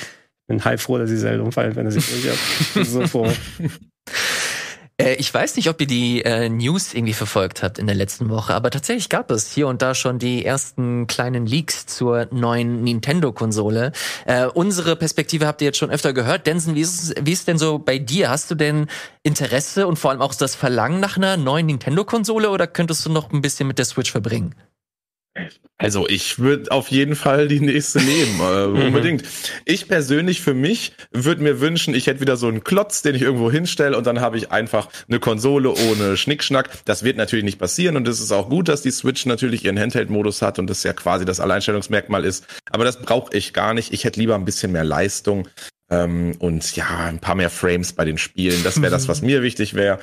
bin halb froh, dass ich Zelda umfallen, wenn er sich so froh. Äh, ich weiß nicht, ob ihr die äh, News irgendwie verfolgt habt in der letzten Woche, aber tatsächlich gab es hier und da schon die ersten kleinen Leaks zur neuen Nintendo-Konsole. Äh, unsere Perspektive habt ihr jetzt schon öfter gehört. Densen, wie ist, wie ist denn so bei dir? Hast du denn Interesse und vor allem auch das Verlangen nach einer neuen Nintendo-Konsole oder könntest du noch ein bisschen mit der Switch verbringen? Also ich würde auf jeden Fall die nächste nehmen, äh, mhm. unbedingt. Ich persönlich für mich würde mir wünschen, ich hätte wieder so einen Klotz, den ich irgendwo hinstelle und dann habe ich einfach eine Konsole ohne Schnickschnack. Das wird natürlich nicht passieren und es ist auch gut, dass die Switch natürlich ihren Handheld-Modus hat und das ja quasi das Alleinstellungsmerkmal ist. Aber das brauche ich gar nicht. Ich hätte lieber ein bisschen mehr Leistung ähm, und ja, ein paar mehr Frames bei den Spielen. Das wäre das, was mir wichtig wäre.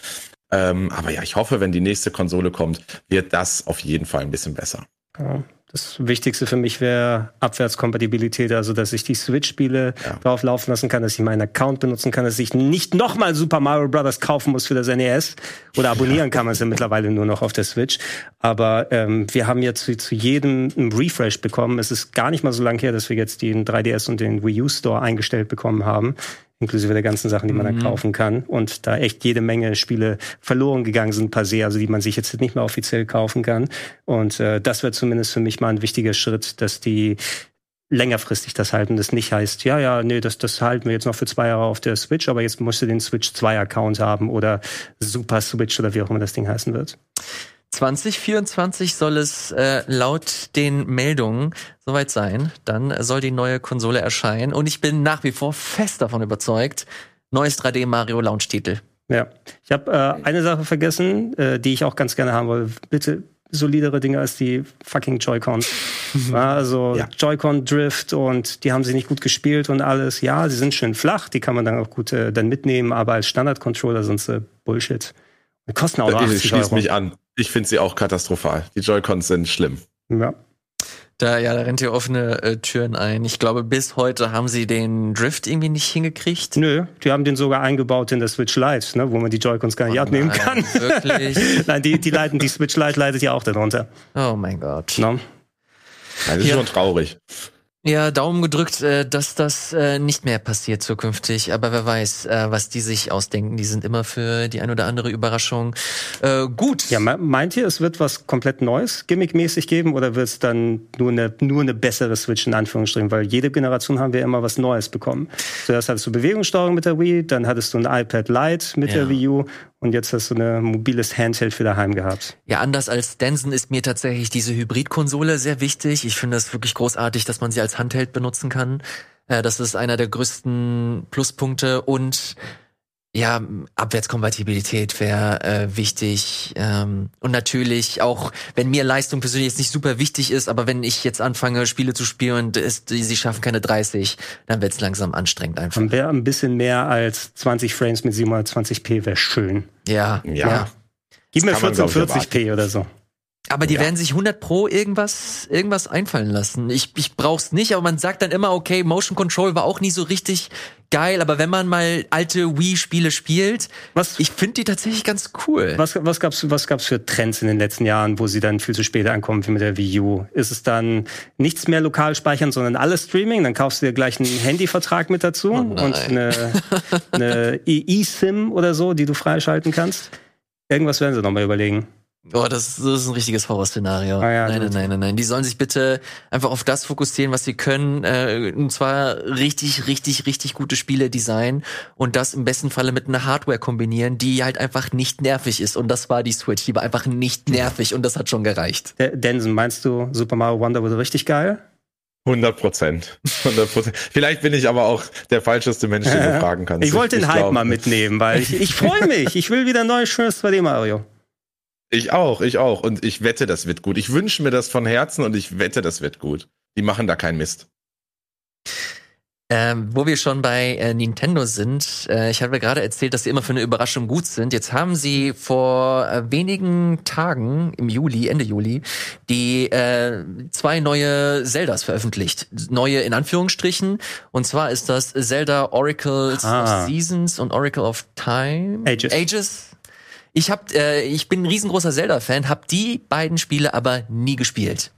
Ähm, aber ja, ich hoffe, wenn die nächste Konsole kommt, wird das auf jeden Fall ein bisschen besser. Ja, das Wichtigste für mich wäre Abwärtskompatibilität, also dass ich die Switch-Spiele ja. drauf laufen lassen kann, dass ich meinen Account benutzen kann, dass ich nicht nochmal Super Mario Bros. kaufen muss für das NES. Oder abonnieren kann man es ja mittlerweile nur noch auf der Switch. Aber ähm, wir haben jetzt zu, zu jedem einen Refresh bekommen. Es ist gar nicht mal so lang her, dass wir jetzt den 3DS und den Wii U Store eingestellt bekommen haben inklusive der ganzen Sachen, die man mhm. da kaufen kann. Und da echt jede Menge Spiele verloren gegangen sind per se, also die man sich jetzt nicht mehr offiziell kaufen kann. Und äh, das wäre zumindest für mich mal ein wichtiger Schritt, dass die längerfristig das halten. Das nicht heißt, ja, ja, nee, das, das halten wir jetzt noch für zwei Jahre auf der Switch, aber jetzt musst du den Switch 2 Account haben oder Super Switch oder wie auch immer das Ding heißen wird. 2024 soll es äh, laut den Meldungen soweit sein. Dann soll die neue Konsole erscheinen. Und ich bin nach wie vor fest davon überzeugt, neues 3D Mario Launch-Titel. Ja, ich habe äh, eine Sache vergessen, äh, die ich auch ganz gerne haben wollte. Bitte solidere Dinge als die fucking Joy-Cons. also ja. Joy-Con Drift und die haben sie nicht gut gespielt und alles. Ja, sie sind schön flach, die kann man dann auch gut äh, dann mitnehmen, aber als Standard-Controller sind sie Bullshit. Die kosten auch noch 80 Ich schließe mich an. Ich finde sie auch katastrophal. Die Joy-Cons sind schlimm. Ja. Da, ja, da rennt ihr offene äh, Türen ein. Ich glaube, bis heute haben sie den Drift irgendwie nicht hingekriegt. Nö, die haben den sogar eingebaut in der Switch Lite, ne, wo man die Joy-Cons gar nicht oh abnehmen nein, kann. Wirklich? nein, die, die leiten, die Switch Lite leitet ja auch darunter. Oh mein Gott. No? Ne? das ist ja. schon traurig. Ja, Daumen gedrückt, äh, dass das äh, nicht mehr passiert zukünftig. Aber wer weiß, äh, was die sich ausdenken. Die sind immer für die ein oder andere Überraschung gut. Ja, meint ihr, es wird was komplett Neues gimmickmäßig geben oder wird es dann nur eine, nur eine bessere Switch in Anführungsstrichen? Weil jede Generation haben wir immer was Neues bekommen. Zuerst hattest du Bewegungssteuerung mit der Wii, dann hattest du ein iPad Lite mit ja. der Wii U und jetzt hast du ein mobiles Handheld für daheim gehabt. Ja, anders als Denson ist mir tatsächlich diese Hybridkonsole sehr wichtig. Ich finde es wirklich großartig, dass man sie als Handheld benutzen kann. Äh, das ist einer der größten Pluspunkte und ja, Abwärtskompatibilität wäre äh, wichtig. Ähm, und natürlich auch, wenn mir Leistung persönlich jetzt nicht super wichtig ist, aber wenn ich jetzt anfange, Spiele zu spielen und es, die, sie schaffen keine 30, dann wird es langsam anstrengend einfach. Dann wäre ein bisschen mehr als 20 Frames mit 720p wäre schön. Ja, ja. ja. Gib mir 1440p oder so. Aber die ja. werden sich 100 pro irgendwas irgendwas einfallen lassen. Ich ich brauch's nicht, aber man sagt dann immer okay, Motion Control war auch nie so richtig geil, aber wenn man mal alte Wii Spiele spielt, was ich finde die tatsächlich ganz cool. Was was gab's was gab's für Trends in den letzten Jahren, wo sie dann viel zu spät ankommen wie mit der Wii U? Ist es dann nichts mehr lokal speichern, sondern alles Streaming, dann kaufst du dir gleich einen Handyvertrag mit dazu oh und eine eine eSIM oder so, die du freischalten kannst. Irgendwas werden sie noch mal überlegen. Oh, das, das ist ein richtiges Horrorszenario. Ah, ja, nein, nein, nein, nein, nein. Die sollen sich bitte einfach auf das fokussieren, was sie können. Äh, und zwar richtig, richtig, richtig gute Spiele designen und das im besten Falle mit einer Hardware kombinieren, die halt einfach nicht nervig ist. Und das war die Switch. Die war einfach nicht nervig und das hat schon gereicht. Densen, meinst du, Super Mario Wonder wurde richtig geil? 100 Prozent. 100 Prozent. Vielleicht bin ich aber auch der falscheste Mensch, den du fragen kannst. Ich wollte den Hype mal mitnehmen, weil ich, ich freue mich. Ich will wieder ein neues, schönes 2D Mario. Ich auch, ich auch. Und ich wette, das wird gut. Ich wünsche mir das von Herzen und ich wette, das wird gut. Die machen da keinen Mist. Ähm, wo wir schon bei äh, Nintendo sind, äh, ich habe gerade erzählt, dass sie immer für eine Überraschung gut sind. Jetzt haben sie vor äh, wenigen Tagen im Juli, Ende Juli, die äh, zwei neue Zeldas veröffentlicht. Neue in Anführungsstrichen. Und zwar ist das Zelda Oracles ah. of Seasons und Oracle of Time. Ages. Ages. Ich hab, äh, ich bin ein riesengroßer Zelda-Fan, habe die beiden Spiele aber nie gespielt.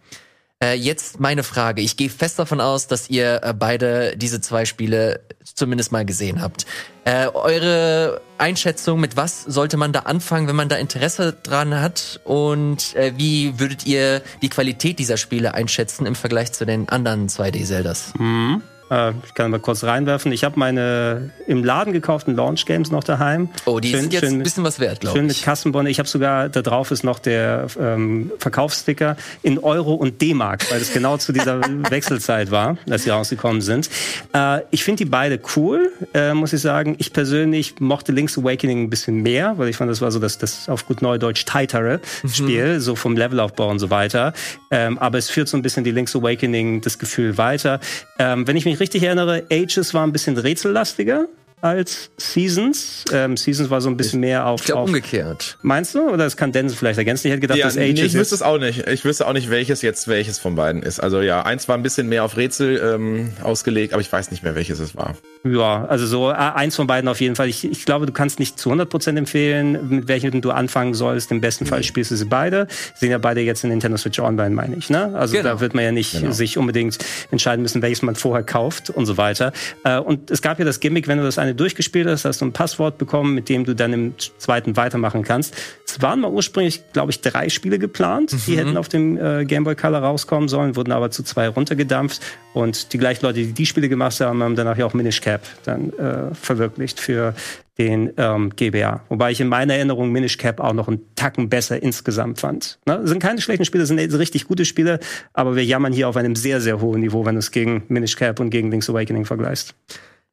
Äh, jetzt meine Frage. Ich gehe fest davon aus, dass ihr äh, beide diese zwei Spiele zumindest mal gesehen habt. Äh, eure Einschätzung, mit was sollte man da anfangen, wenn man da Interesse dran hat? Und äh, wie würdet ihr die Qualität dieser Spiele einschätzen im Vergleich zu den anderen 2D-Zeldas? Mhm. Äh, ich kann mal kurz reinwerfen. Ich habe meine im Laden gekauften Launch Games noch daheim. Oh, die schön, sind jetzt schön, ein bisschen was wert, glaube ich. Schön mit Kassenbonne. Ich habe sogar, da drauf ist noch der ähm, Verkaufssticker in Euro und D-Mark, weil das genau zu dieser Wechselzeit war, als sie rausgekommen sind. Äh, ich finde die beide cool, äh, muss ich sagen. Ich persönlich mochte Link's Awakening ein bisschen mehr, weil ich fand, das war so das, das auf gut Neudeutsch tightere mhm. Spiel, so vom Levelaufbau und so weiter. Ähm, aber es führt so ein bisschen die Link's Awakening das Gefühl weiter. Ähm, wenn ich mich richtig erinnere, Ages war ein bisschen rätsellastiger als Seasons. Ähm, Seasons war so ein bisschen mehr auf. Ich glaube umgekehrt. Meinst du? Oder das kann Denzel vielleicht ergänzen? Ich hätte gedacht, ja, dass Ages. Nee, ich wüsste es auch nicht. Ich wüsste auch nicht, welches jetzt welches von beiden ist. Also ja, eins war ein bisschen mehr auf Rätsel ähm, ausgelegt, aber ich weiß nicht mehr, welches es war. Ja, also so äh, eins von beiden auf jeden Fall. Ich, ich glaube, du kannst nicht zu 100% empfehlen, mit welchen du anfangen sollst. Im besten Fall spielst du sie beide. Sind ja beide jetzt in Nintendo Switch Online, meine ich. Ne? Also genau. da wird man ja nicht genau. sich unbedingt entscheiden müssen, welches man vorher kauft und so weiter. Äh, und es gab ja das Gimmick, wenn du das eine durchgespielt hast, hast du ein Passwort bekommen, mit dem du dann im zweiten weitermachen kannst. Es waren mal ursprünglich, glaube ich, drei Spiele geplant. Mhm. Die hätten auf dem äh, Game Boy Color rauskommen sollen, wurden aber zu zwei runtergedampft. Und die gleichen Leute, die die Spiele gemacht haben, haben danach ja auch Minish Cap dann äh, verwirklicht für den ähm, GBA. Wobei ich in meiner Erinnerung Minish Cap auch noch einen Tacken besser insgesamt fand. Ne? sind keine schlechten Spiele, sind richtig gute Spiele, aber wir jammern hier auf einem sehr, sehr hohen Niveau, wenn du es gegen Minish Cap und gegen Link's Awakening vergleichst.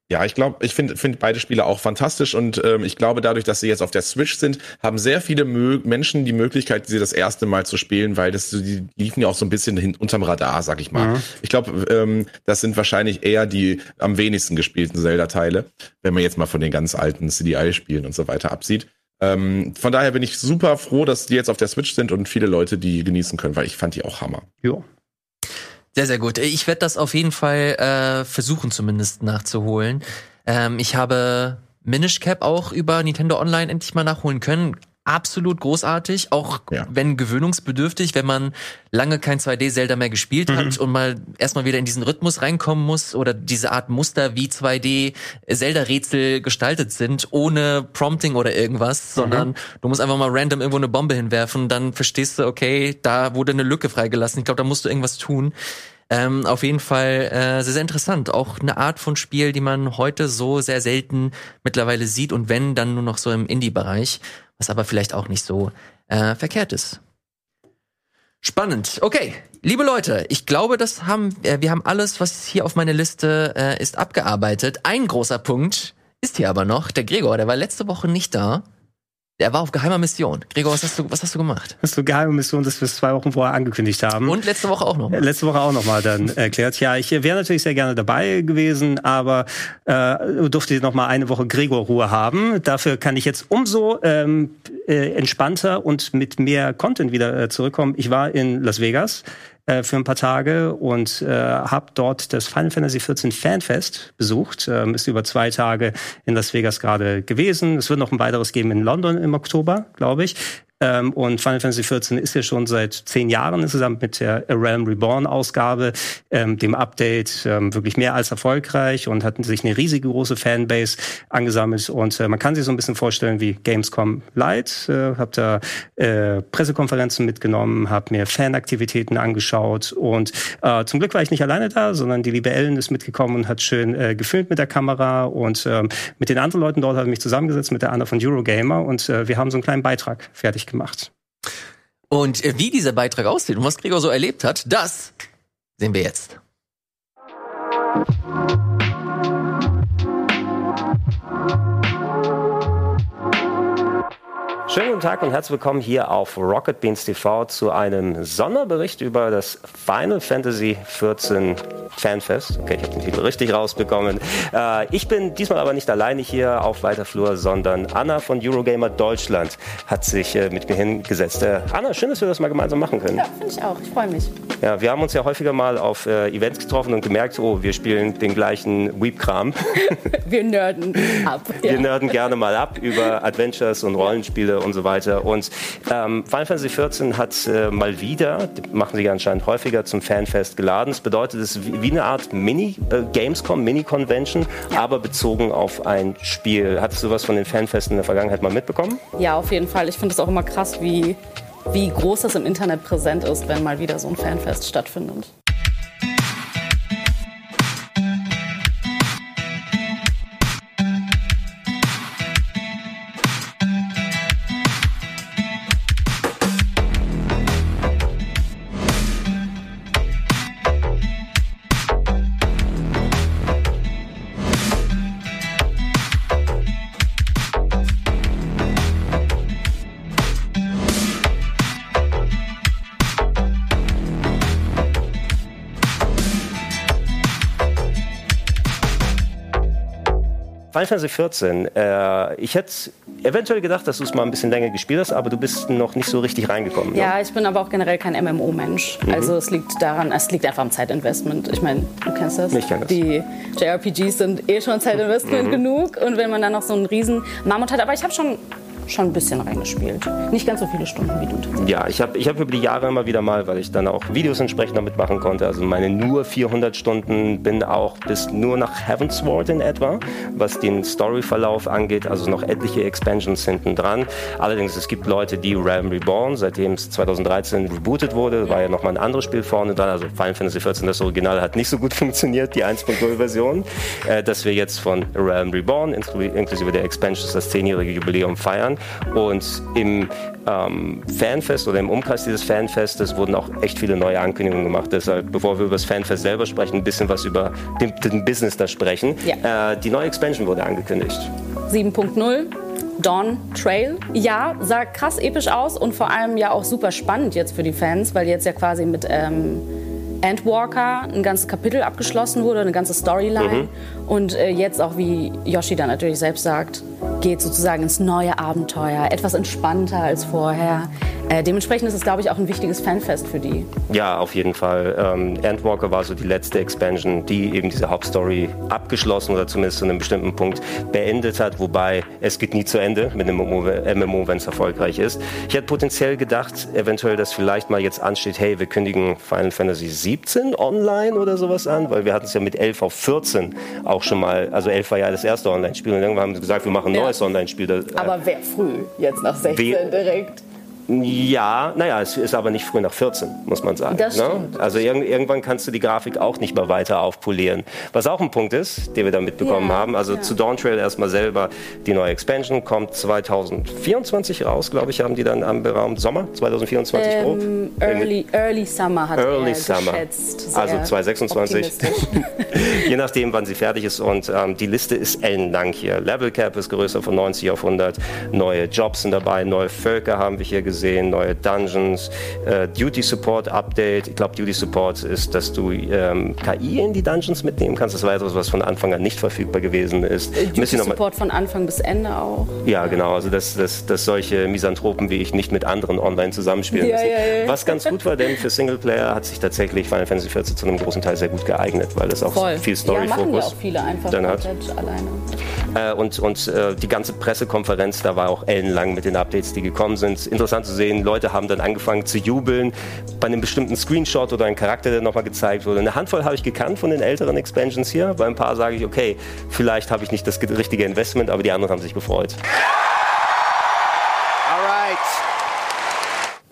Ja, ich glaube, ich finde find beide Spiele auch fantastisch und ähm, ich glaube, dadurch, dass sie jetzt auf der Switch sind, haben sehr viele Mö Menschen die Möglichkeit, sie das erste Mal zu spielen, weil das die liefen ja auch so ein bisschen hin, unterm Radar, sag ich mal. Mhm. Ich glaube, ähm, das sind wahrscheinlich eher die am wenigsten gespielten Zelda-Teile, wenn man jetzt mal von den ganz alten CDI-Spielen und so weiter absieht. Ähm, von daher bin ich super froh, dass die jetzt auf der Switch sind und viele Leute die genießen können, weil ich fand die auch Hammer. Ja, sehr, sehr gut. Ich werde das auf jeden Fall äh, versuchen, zumindest nachzuholen. Ähm, ich habe Minish Cap auch über Nintendo Online endlich mal nachholen können. Absolut großartig, auch ja. wenn gewöhnungsbedürftig, wenn man lange kein 2D-Zelda mehr gespielt mhm. hat und mal erstmal wieder in diesen Rhythmus reinkommen muss oder diese Art Muster wie 2D-Zelda-Rätsel gestaltet sind, ohne Prompting oder irgendwas, mhm. sondern du musst einfach mal random irgendwo eine Bombe hinwerfen, dann verstehst du, okay, da wurde eine Lücke freigelassen. Ich glaube, da musst du irgendwas tun. Ähm, auf jeden Fall äh, sehr, sehr interessant. Auch eine Art von Spiel, die man heute so sehr selten mittlerweile sieht und wenn, dann nur noch so im Indie-Bereich, was aber vielleicht auch nicht so äh, verkehrt ist. Spannend. Okay, liebe Leute, ich glaube, das haben äh, wir haben alles, was hier auf meiner Liste äh, ist, abgearbeitet. Ein großer Punkt ist hier aber noch. Der Gregor, der war letzte Woche nicht da. Der war auf geheimer Mission. Gregor, was hast du, was hast du gemacht? Das ist eine geheime Mission, das wir zwei Wochen vorher angekündigt haben. Und letzte Woche auch noch. Mal. Letzte Woche auch noch mal dann erklärt. Ja, ich wäre natürlich sehr gerne dabei gewesen, aber äh, durfte noch mal eine Woche Gregor Ruhe haben. Dafür kann ich jetzt umso ähm, äh, entspannter und mit mehr Content wieder äh, zurückkommen. Ich war in Las Vegas äh, für ein paar Tage und äh, habe dort das Final Fantasy XIV Fanfest besucht. Ähm, ist über zwei Tage in Las Vegas gerade gewesen. Es wird noch ein weiteres geben in London im Oktober, glaube ich. Ähm, und Final Fantasy XIV ist ja schon seit zehn Jahren insgesamt mit der A Realm Reborn Ausgabe, ähm, dem Update, ähm, wirklich mehr als erfolgreich und hat sich eine riesige große Fanbase angesammelt. Und äh, man kann sich so ein bisschen vorstellen wie Gamescom Light. Äh, hab da äh, Pressekonferenzen mitgenommen, habe mir Fanaktivitäten angeschaut und äh, zum Glück war ich nicht alleine da, sondern die liebe Ellen ist mitgekommen und hat schön äh, gefilmt mit der Kamera und ähm, mit den anderen Leuten dort habe ich mich zusammengesetzt mit der Anna von Eurogamer und äh, wir haben so einen kleinen Beitrag fertig gemacht. Und äh, wie dieser Beitrag aussieht und was Gregor so erlebt hat, das sehen wir jetzt. Schönen guten Tag und herzlich willkommen hier auf Rocket Beans TV zu einem Sonderbericht über das Final Fantasy XIV Fanfest. Okay, ich habe den Titel richtig rausbekommen. Äh, ich bin diesmal aber nicht alleine hier auf weiter Flur, sondern Anna von Eurogamer Deutschland hat sich äh, mit mir hingesetzt. Äh, Anna, schön, dass wir das mal gemeinsam machen können. Ja, finde ich auch. Ich freue mich. Ja, wir haben uns ja häufiger mal auf äh, Events getroffen und gemerkt, oh, wir spielen den gleichen Weep-Kram. wir nerden ab. Wir ja. nerden gerne mal ab über Adventures und Rollenspiele und so weiter. Und ähm, Final Fantasy XIV hat äh, mal wieder, machen sie anscheinend häufiger, zum Fanfest geladen. Das bedeutet, es ist wie eine Art Mini-Gamescom, äh, Mini-Convention, ja. aber bezogen auf ein Spiel. Hattest du was von den Fanfesten in der Vergangenheit mal mitbekommen? Ja, auf jeden Fall. Ich finde es auch immer krass, wie wie groß das im Internet präsent ist, wenn mal wieder so ein Fanfest stattfindet. Final Fantasy 14. Äh, ich hätte eventuell gedacht, dass du es mal ein bisschen länger gespielt hast, aber du bist noch nicht so richtig reingekommen. Ne? Ja, ich bin aber auch generell kein MMO-Mensch. Mhm. Also es liegt daran, es liegt einfach am Zeitinvestment. Ich meine, du kennst das. Ich kenn das. Die JRPGs sind eh schon Zeitinvestment mhm. genug und wenn man dann noch so einen riesen Mammut hat, aber ich habe schon schon ein bisschen reingespielt. Nicht ganz so viele Stunden wie du. Ja, ich habe ich hab über die Jahre immer wieder mal, weil ich dann auch Videos entsprechend damit machen konnte, also meine nur 400 Stunden, bin auch bis nur nach Heavensward in etwa, was den Storyverlauf angeht, also noch etliche Expansions hinten dran. Allerdings, es gibt Leute, die Realm Reborn, seitdem es 2013 rebootet wurde, war ja nochmal ein anderes Spiel vorne dran, also Final Fantasy XIV, das Original hat nicht so gut funktioniert, die 1.0-Version, äh, dass wir jetzt von Realm Reborn inklusive der Expansions das 10-jährige Jubiläum feiern und im ähm, Fanfest oder im Umkreis dieses Fanfestes wurden auch echt viele neue Ankündigungen gemacht. Deshalb, bevor wir über das Fanfest selber sprechen, ein bisschen was über den, den Business da sprechen. Ja. Äh, die neue Expansion wurde angekündigt. 7.0 Dawn Trail. Ja, sah krass episch aus und vor allem ja auch super spannend jetzt für die Fans, weil jetzt ja quasi mit ähm, Endwalker ein ganzes Kapitel abgeschlossen wurde, eine ganze Storyline. Mhm. Und äh, jetzt auch, wie Yoshi dann natürlich selbst sagt, geht sozusagen ins neue Abenteuer, etwas entspannter als vorher. Äh, dementsprechend ist es, glaube ich, auch ein wichtiges Fanfest für die. Ja, auf jeden Fall. Ähm, Endwalker war so die letzte Expansion, die eben diese Hauptstory abgeschlossen oder zumindest zu einem bestimmten Punkt beendet hat, wobei es geht nie zu Ende mit einem MMO, wenn es erfolgreich ist. Ich hätte potenziell gedacht, eventuell, dass vielleicht mal jetzt ansteht, hey, wir kündigen Final Fantasy 17 online oder sowas an, weil wir hatten es ja mit 11 auf 14 auch schon mal, also 11 war ja das erste Online-Spiel und irgendwann haben sie gesagt, wir machen ein neues Online-Spiel. Äh, Aber wer früh, jetzt nach 16 direkt? Ja, naja, es ist aber nicht früh nach 14, muss man sagen. Das ne? Also ir irgendwann kannst du die Grafik auch nicht mehr weiter aufpolieren. Was auch ein Punkt ist, den wir da mitbekommen ja, haben. Also ja. zu Dawn Trail erstmal selber die neue Expansion kommt 2024 raus, glaube ich, haben die dann am beraumt Sommer 2024 ähm, grob. Early, early Summer hat early er Summer. geschätzt. also 2026. Je nachdem, wann sie fertig ist. Und ähm, die Liste ist ellenlang hier. Level Cap ist größer von 90 auf 100. Neue Jobs sind dabei, neue Völker haben wir hier gesehen gesehen, neue Dungeons, äh, Duty Support Update. Ich glaube, Duty Support ist, dass du ähm, KI in die Dungeons mitnehmen kannst. Das war etwas, was von Anfang an nicht verfügbar gewesen ist. Äh, Duty Support von Anfang bis Ende auch. Ja, genau. Also, dass, dass, dass solche Misanthropen wie ich nicht mit anderen online zusammenspielen ja, müssen. Ja, ja. Was ganz gut war, denn für Singleplayer hat sich tatsächlich Final Fantasy XIV zu einem großen Teil sehr gut geeignet, weil es auch Voll. viel Story-Fokus ja, auch viele einfach dann hat. alleine. Äh, und und äh, die ganze Pressekonferenz, da war auch ellenlang mit den Updates, die gekommen sind. Interessant zu sehen, Leute haben dann angefangen zu jubeln bei einem bestimmten Screenshot oder einem Charakter, der nochmal gezeigt wurde. Eine Handvoll habe ich gekannt von den älteren Expansions hier. Bei ein paar sage ich, okay, vielleicht habe ich nicht das richtige Investment, aber die anderen haben sich gefreut.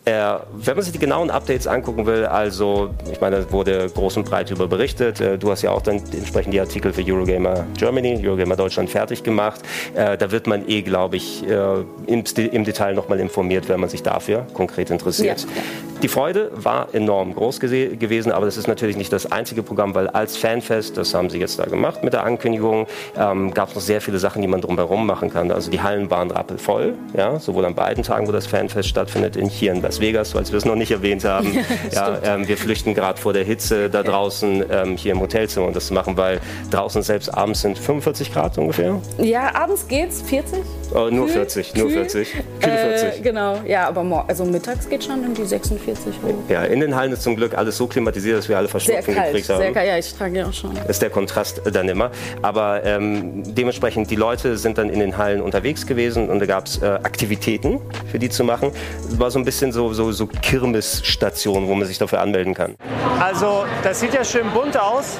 Äh, wenn man sich die genauen Updates angucken will, also ich meine, da wurde groß und breit über berichtet. Äh, du hast ja auch dann entsprechend die Artikel für Eurogamer Germany, Eurogamer Deutschland fertig gemacht. Äh, da wird man eh, glaube ich, äh, im, im, Detail nochmal informiert, wenn man sich dafür konkret interessiert. Ja. Die Freude war enorm groß gewesen, aber das ist natürlich nicht das einzige Programm, weil als Fanfest, das haben sie jetzt da gemacht mit der Ankündigung, ähm, gab es noch sehr viele Sachen, die man drumherum machen kann. Also die Hallen waren rappelvoll, ja, sowohl an beiden Tagen, wo das Fanfest stattfindet, in hier in Las Vegas, falls wir es noch nicht erwähnt haben. ja, ähm, wir flüchten gerade vor der Hitze da draußen ähm, hier im Hotelzimmer und das zu machen, weil draußen selbst abends sind 45 Grad ungefähr. Ja, abends geht's 40. Oh, nur Kühl? 40, nur Kühl? 40. Kühle 40. Äh, genau, ja, aber also mittags geht schon in die 46. 40 hoch. Ja, in den Hallen ist zum Glück alles so klimatisiert, dass wir alle Sehr Verschnupfen kalt, gekriegt haben. sehr kalt. Ja, ich trage ja auch schon. ist der Kontrast dann immer. Aber ähm, dementsprechend, die Leute sind dann in den Hallen unterwegs gewesen und da gab es äh, Aktivitäten für die zu machen. War so ein bisschen so, so, so Kirmesstation, wo man sich dafür anmelden kann. Also, das sieht ja schön bunt aus,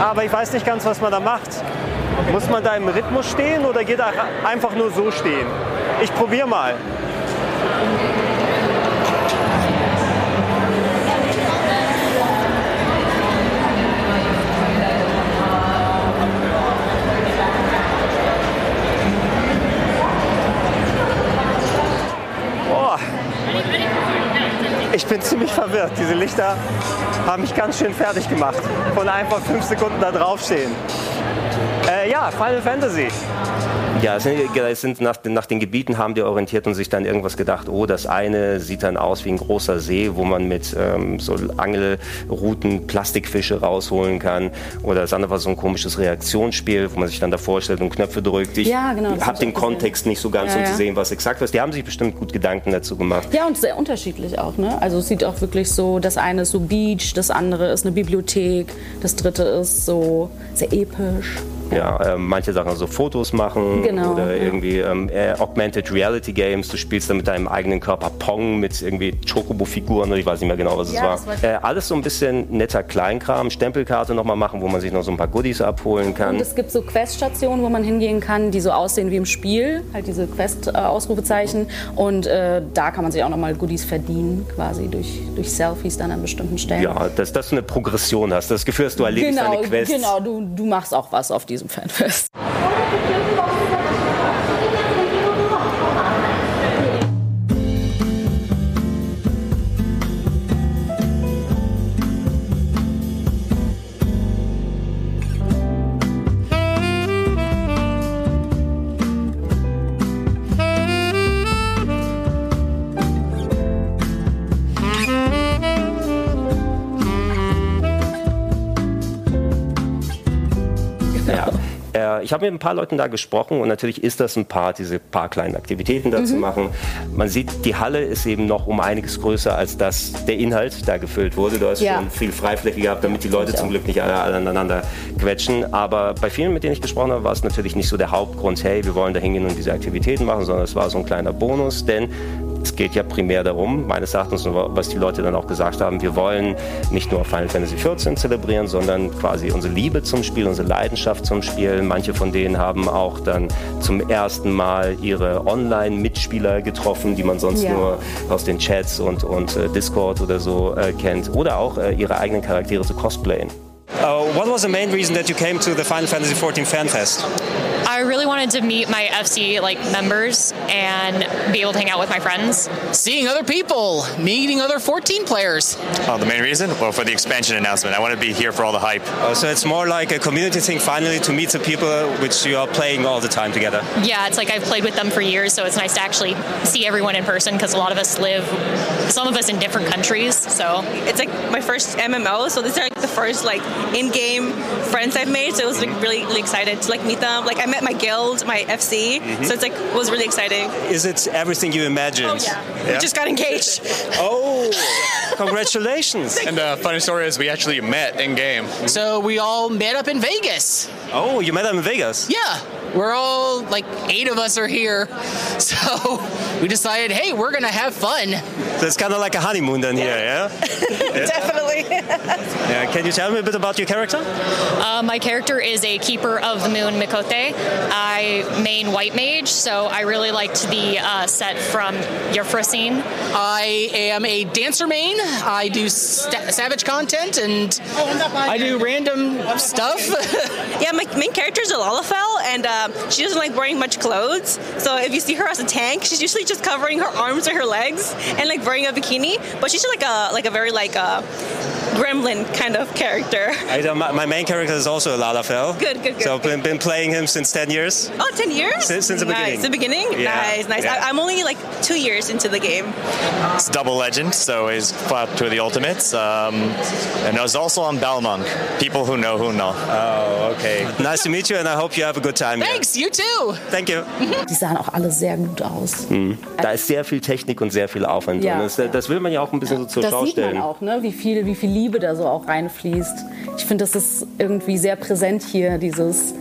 aber ich weiß nicht ganz, was man da macht. Muss man da im Rhythmus stehen oder geht er einfach nur so stehen? Ich probiere mal. Ich bin ziemlich verwirrt. Diese Lichter haben mich ganz schön fertig gemacht. Von einfach fünf Sekunden da draufstehen. Äh, ja, Final Fantasy. Ja, es sind, es sind nach, den- nach den Gebieten haben die orientiert und sich dann irgendwas gedacht, oh, das eine sieht dann aus wie ein großer See, wo man mit ähm, so Angelrouten Plastikfische rausholen kann. Oder das andere war so ein komisches Reaktionsspiel, wo man sich dann da vorstellt und Knöpfe drückt. Ich Ja, genau, habe den. Kontext nicht so ganz, Ja, um zu ja. sehen, was exakt ist. Die haben sich bestimmt gut Gedanken dazu gemacht. Ja, und sehr unterschiedlich auch, ne? Also es sieht auch wirklich so, das eine ist so Beach, das andere ist eine Bibliothek, das dritte ist so sehr episch. Ja, ähm, manche Sachen so Fotos machen Genau, oder ja. irgendwie ähm, äh, Augmented Reality Games. Du spielst dann mit deinem eigenen Körper Pong mit irgendwie Chocobo-Figuren oder ich weiß nicht mehr genau, was es Ja, war. das war- Äh, alles so ein bisschen netter Kleinkram. Stempelkarte nochmal machen, wo man sich noch so ein paar Goodies abholen kann. Und es gibt so Queststationen, wo man hingehen kann, die so aussehen wie im Spiel, halt diese Quest-Ausrufezeichen. Und äh, da kann man sich auch nochmal Goodies verdienen, quasi durch, durch Selfies dann an bestimmten Stellen. ja, dass, dass du eine Progression hast. Das Gefühl, dass du erledigst genau, deine Quests. genau du, du machst auch was auf diesem Fanfest. Ja. Ich habe mit ein paar Leuten da gesprochen und natürlich ist das ein Part, diese paar kleinen Aktivitäten da Mhm. zu machen. Man sieht, die Halle ist eben noch um einiges größer, als dass der Inhalt da gefüllt wurde. Du hast Ja. schon viel Freifläche gehabt, damit die Leute zum Glück nicht alle, alle aneinander quetschen. Aber bei vielen, mit denen ich gesprochen habe, war es natürlich nicht so der Hauptgrund, hey, wir wollen da hingehen und diese Aktivitäten machen, sondern es war so ein kleiner Bonus, denn es geht ja primär darum, meines Erachtens, was die Leute dann auch gesagt haben, wir wollen nicht nur Final Fantasy XIV zelebrieren, sondern quasi unsere Liebe zum Spiel, unsere Leidenschaft zum Spiel. Manche von denen haben auch dann zum ersten Mal ihre Online-Mitspieler getroffen, die man sonst Ja. nur aus den Chats und, und äh, Discord oder so äh, kennt. Oder auch äh, ihre eigenen Charaktere zu cosplayen. Uh, what was the main reason that you came to the Final Fantasy XIV Fan Fest? I really wanted to meet my FC like members and be able to hang out with my friends. seeing other people, meeting other 14 players. Oh, the main reason? Well, for the expansion announcement. I want to be here for all the hype. Uh, so it's more like a community thing finally to meet the people which you are playing all the time together. Yeah, it's like I've played with them for years, so it's nice to actually see everyone in person because a lot of us live, some of us in different countries. So it's like my first MMO, so these are like the first like in-game friends I've made. So it was like really, really excited to like meet them. Like I met my guild, my FC, mm-hmm. so it's like it was really exciting. Is it everything you imagined? Oh yeah, we just got engaged. Oh, congratulations! And the funny story is, we actually met in game. So we all met up in Vegas. Oh, you met them in Vegas. Yeah, we're all like eight of us are here. So we decided, hey, we're gonna have fun. So it's kind of like a honeymoon then here, yeah? Definitely. yeah. Can you tell me a bit about your character? uh, my character is a keeper of the moon, Mikote. I main white mage, so I really liked the uh, set from Yofrosine. I am a dancer main. I do sta savage content and I do random stuff. yeah, my main character is a Lalafell, and uh, she doesn't like wearing much clothes. So if you see her as a tank, she's usually just covering her arms or her legs and like wearing a bikini. But she's like a like a very like uh gremlin kind of character. I, uh, my, my main character is also a Lalafell. Good, good, good. So I've been, been playing him since 10 years. Oh, 10 years? Since- since the nice. beginning. The beginning? Yeah, Nice, nice. yeah. I, I'm only like two years into the game. It's double legend, so he's fought through the ultimates. Um, and I was also on Balmung. People who know who know. Oh, okay. Nice to meet you and I hope you have a good time here. Thanks, you too. Thank you. Die sahen auch alle sehr gut aus. Da ist sehr viel Technik und sehr viel Aufwand Ja. drin. Das, das will man ja auch ein bisschen so zur das Schau sieht man stellen. auch, ne? wie, viel, wie viel Liebe da so auch reinfließt. Ich finde, das ist irgendwie sehr präsent hier, dieses,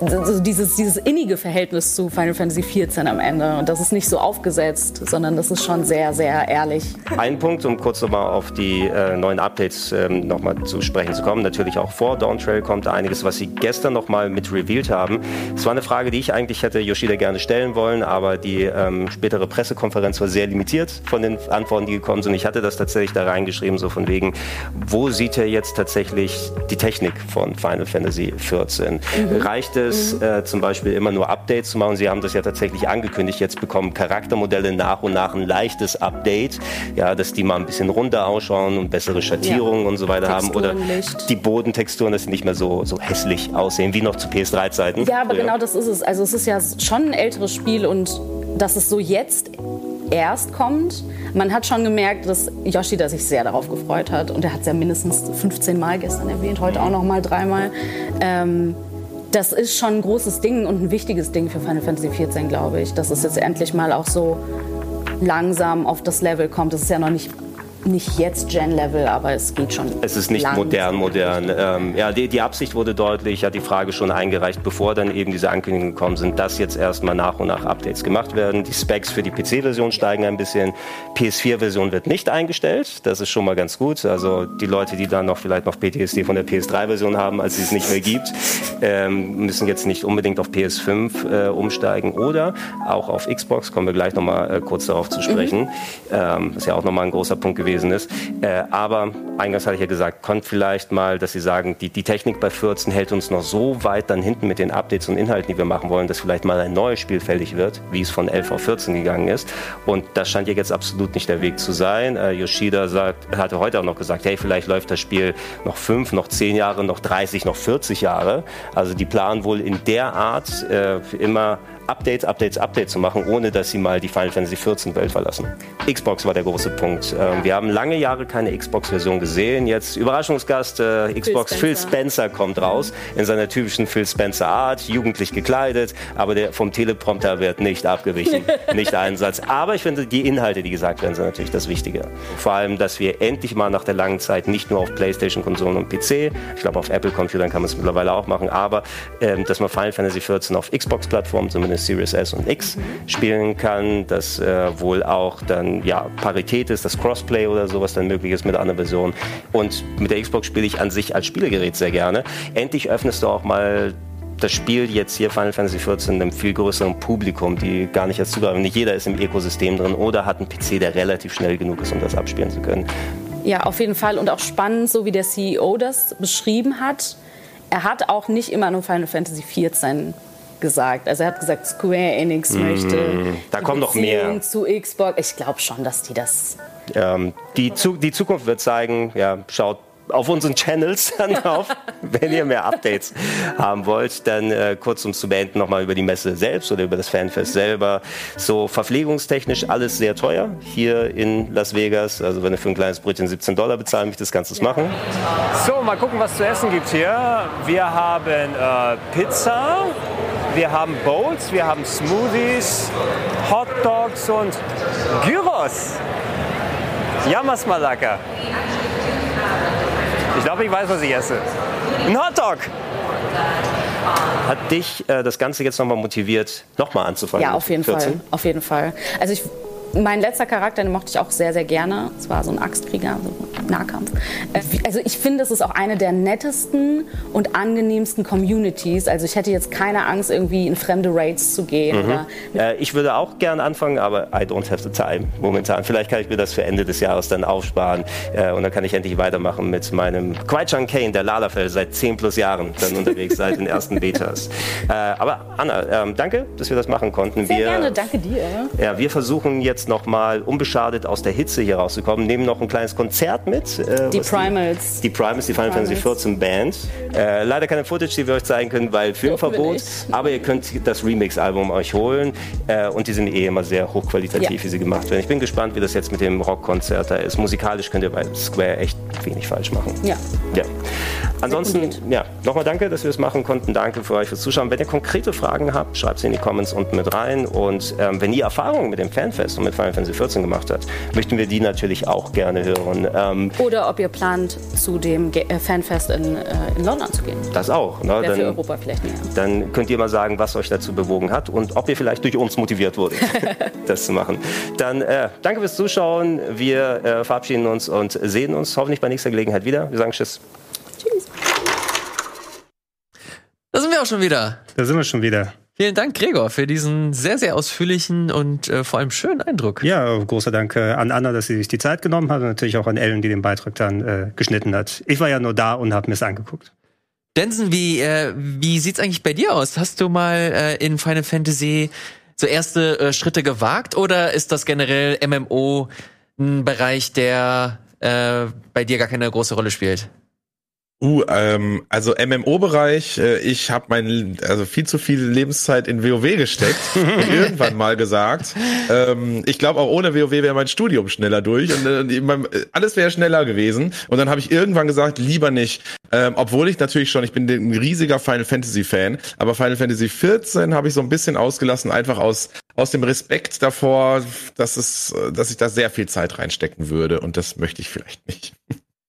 also dieses, dieses innige Verhältnis zu Final Fantasy XIV am Ende. Und das ist nicht so aufgesetzt, sondern das ist schon sehr, sehr ehrlich. Ein Punkt, um kurz nochmal auf die äh, neuen Updates ähm, nochmal zu sprechen zu kommen. Natürlich auch vor Dawn Trail kommt einiges, was sie gestern nochmal mit revealed haben. Es war eine Frage, die ich eigentlich hätte Yoshida gerne stellen wollen, aber die ähm, spätere Pressekonferenz war sehr limitiert von den Antworten, die gekommen sind. Ich hatte das tatsächlich da reingeschrieben, so von wegen, wo sieht er jetzt tatsächlich die Technik von Final Fantasy XIV? Reicht es äh, zum Beispiel immer nur Updates zu machen? Sie haben das ja tatsächlich angekündigt. Jetzt bekommen Charaktermodelle nach und nach ein leichtes Update, ja, dass die mal ein bisschen runder ausschauen und bessere Schattierungen Ja. und so weiter haben. Oder Texturen, Licht. die Bodentexturen, dass sie nicht mehr so, so hässlich aussehen wie noch zu PS3-Zeiten. Ja, aber früher. genau das ist es. Also es ist ja schon ein älteres Spiel und dass es so jetzt erst kommt. Man hat schon gemerkt, dass Yoshida sich sehr darauf gefreut hat und er hat es ja mindestens 15 Mal gestern erwähnt, heute auch noch mal dreimal. Ähm, das ist schon ein großes Ding und ein wichtiges Ding für Final Fantasy XIV, glaube ich, dass es jetzt endlich mal auch so langsam auf das Level kommt. Das ist ja noch nicht, nicht jetzt Gen-Level, aber es geht schon. Es ist nicht langsam. modern, modern. Ähm, ja, die, die Absicht wurde deutlich. Ich hatte die Frage schon eingereicht, bevor dann eben diese Ankündigungen gekommen sind, dass jetzt erstmal nach und nach Updates gemacht werden. Die Specs für die PC-Version steigen ein bisschen. PS4-Version wird nicht eingestellt. Das ist schon mal ganz gut. Also die Leute, die dann noch vielleicht noch PTSD von der PS3-Version haben, als sie es nicht mehr gibt, ähm, müssen jetzt nicht unbedingt auf PS5 äh, umsteigen oder auch auf Xbox. Kommen wir gleich nochmal äh, kurz darauf zu sprechen. Ähm, was ja auch nochmal ein großer Punkt gewesen ist. Äh, aber eingangs hatte ich ja gesagt, kommt vielleicht mal, dass Sie sagen, die, die Technik bei 14 hält uns noch so weit dann hinten mit den Updates und Inhalten, die wir machen wollen, dass vielleicht mal ein neues Spiel fällig wird, wie es von 11 auf 14 gegangen ist. Und das scheint ja jetzt absolut nicht der Weg zu sein. Äh, Yoshida sagt, hatte heute auch noch gesagt, hey, vielleicht läuft das Spiel noch fünf, noch zehn Jahre, noch 30, noch 40 Jahre. Also die planen wohl in der Art äh, immer Updates, Updates, Updates zu machen, ohne dass sie mal die Final Fantasy 14 Welt verlassen. Xbox war der große Punkt. Ähm, wir haben lange Jahre keine Xbox-Version gesehen. Jetzt Überraschungsgast, äh, Xbox Phil Spencer. Spencer. kommt raus in seiner typischen Phil Spencer Art, jugendlich gekleidet, aber der vom Teleprompter wird nicht abgewichen, nicht Einsatz. Aber ich finde, die Inhalte, die gesagt werden, sind natürlich das Wichtige. Vor allem, dass wir endlich mal nach der langen Zeit nicht nur auf PlayStation-Konsolen und PC, ich glaube auf Apple-Computern kann man es mittlerweile auch machen, aber ähm, dass man Final Fantasy 14 auf Xbox-Plattformen, zumindest Series S und X, spielen kann, dass äh, wohl auch dann ja Parität ist, das Crossplay oder sowas dann möglich ist mit einer Version. Und mit der Xbox spiele ich an sich als Spielegerät sehr gerne. Endlich öffnest du auch mal das Spiel jetzt hier Final Fantasy 14 einem viel größeren Publikum, die gar nicht erst zugreifen. Nicht jeder ist im Ökosystem drin oder hat einen PC, der relativ schnell genug ist, um das abspielen zu können. Ja, auf jeden Fall. Und auch spannend, so wie der CEO das beschrieben hat. Er hat auch nicht immer nur Final Fantasy XIV gesagt. Also er hat gesagt, Square Enix möchte Mm, da kommt noch mehr. Zu Xbox. Ich glaube schon, dass die das. Ähm, die, Zu die Zukunft wird zeigen, ja, schaut auf unseren Channels dann auf, wenn ihr mehr Updates haben wollt. Dann äh, kurz um zu beenden nochmal über die Messe selbst oder über das Fanfest selber. So verpflegungstechnisch alles sehr teuer hier in Las Vegas. Also wenn ihr für ein kleines Brötchen 17 Dollar bezahlen möchtet, kannst du es machen. So, mal gucken, was zu essen gibt hier. Wir haben äh, Pizza, wir haben Bowls, wir haben Smoothies, Hot Dogs und Gyros. Jammers mal lecker. Ich glaube, ich weiß, was ich esse. Ein Hotdog. Hat dich äh, das Ganze jetzt nochmal motiviert, nochmal anzufangen? Ja, auf jeden 14? Fall. Auf jeden Fall. Also ich, mein letzter Charakter, den mochte ich auch sehr, sehr gerne. Es war so ein Axtkrieger, so ein Nahkampf. Äh, Also ich finde, es ist auch eine der nettesten und angenehmsten Communities. Also ich hätte jetzt keine Angst, irgendwie in fremde Raids zu gehen. Oder Äh, ich würde auch gern anfangen, aber I don't have the time momentan. Vielleicht kann ich mir das für Ende des Jahres dann aufsparen äh, und dann kann ich endlich weitermachen mit meinem Kwai-Chang Kane, der Lalafell, seit 10 plus Jahren dann unterwegs, seit den ersten Betas. Äh, aber Anna, ähm, danke, dass wir das machen konnten. sehr wir, gerne, danke dir. Ja, wir versuchen jetzt nochmal unbeschadet aus der Hitze hier rauszukommen, nehmen noch ein kleines Konzert mit. Äh, Die Primals. Die Primals, die Final Fantasy Primals. 14 Band. Äh, leider keine Footage, die wir euch zeigen können, weil Filmverbot. Aber ihr könnt das Remix-Album euch holen. Äh, und die sind eh immer sehr hochqualitativ, Ja. wie sie gemacht werden. Ich bin gespannt, wie das jetzt mit dem Rockkonzert da ist. Musikalisch könnt ihr bei Square echt wenig falsch machen. Ja. Ja. Ansonsten, ja, nochmal danke, dass wir es machen konnten. Danke für euch fürs Zuschauen. Wenn ihr konkrete Fragen habt, schreibt sie in die Comments unten mit rein. Und ähm, wenn ihr Erfahrungen mit dem Fanfest und mit Final Fantasy 14 gemacht habt, möchten wir die natürlich auch gerne hören. Ähm, Oder ob ihr plant, zu dem Ge äh, Fanfest in, äh, in London zu gehen. das auch. Ne? Wäre für Dann, Europa vielleicht näher. dann könnt ihr mal sagen, was euch dazu bewogen hat und ob ihr vielleicht durch uns motiviert wurdet, das zu machen. Dann äh, danke fürs Zuschauen. Wir äh, verabschieden uns und sehen uns hoffentlich bei nächster Gelegenheit wieder. Wir sagen Tschüss. Da sind wir auch schon wieder. Da sind wir schon wieder. Vielen Dank, Gregor, für diesen sehr, sehr ausführlichen und äh, vor allem schönen Eindruck. Ja, großer Dank äh, an Anna, dass sie sich die Zeit genommen hat und natürlich auch an Ellen, die den Beitrag dann äh, geschnitten hat. Ich war ja nur da und habe mir es angeguckt. Densen, wie, äh, wie sieht's eigentlich bei dir aus? Hast du mal äh, in Final Fantasy so erste äh, Schritte gewagt oder ist das generell MMO ein Bereich, der äh, bei dir gar keine große Rolle spielt? Uh, ähm, also MMO-Bereich, äh, ich habe mein, also viel zu viel Lebenszeit in WoW gesteckt. und irgendwann mal gesagt. Ähm, ich glaube, auch ohne WoW wäre mein Studium schneller durch und äh, mein, alles wäre schneller gewesen. Und dann habe ich irgendwann gesagt, lieber nicht. Ähm, obwohl ich natürlich schon, ich bin ein riesiger Final Fantasy Fan, aber Final Fantasy 14 habe ich so ein bisschen ausgelassen, einfach aus aus dem Respekt davor, dass es, äh, dass ich da sehr viel Zeit reinstecken würde und das möchte ich vielleicht nicht.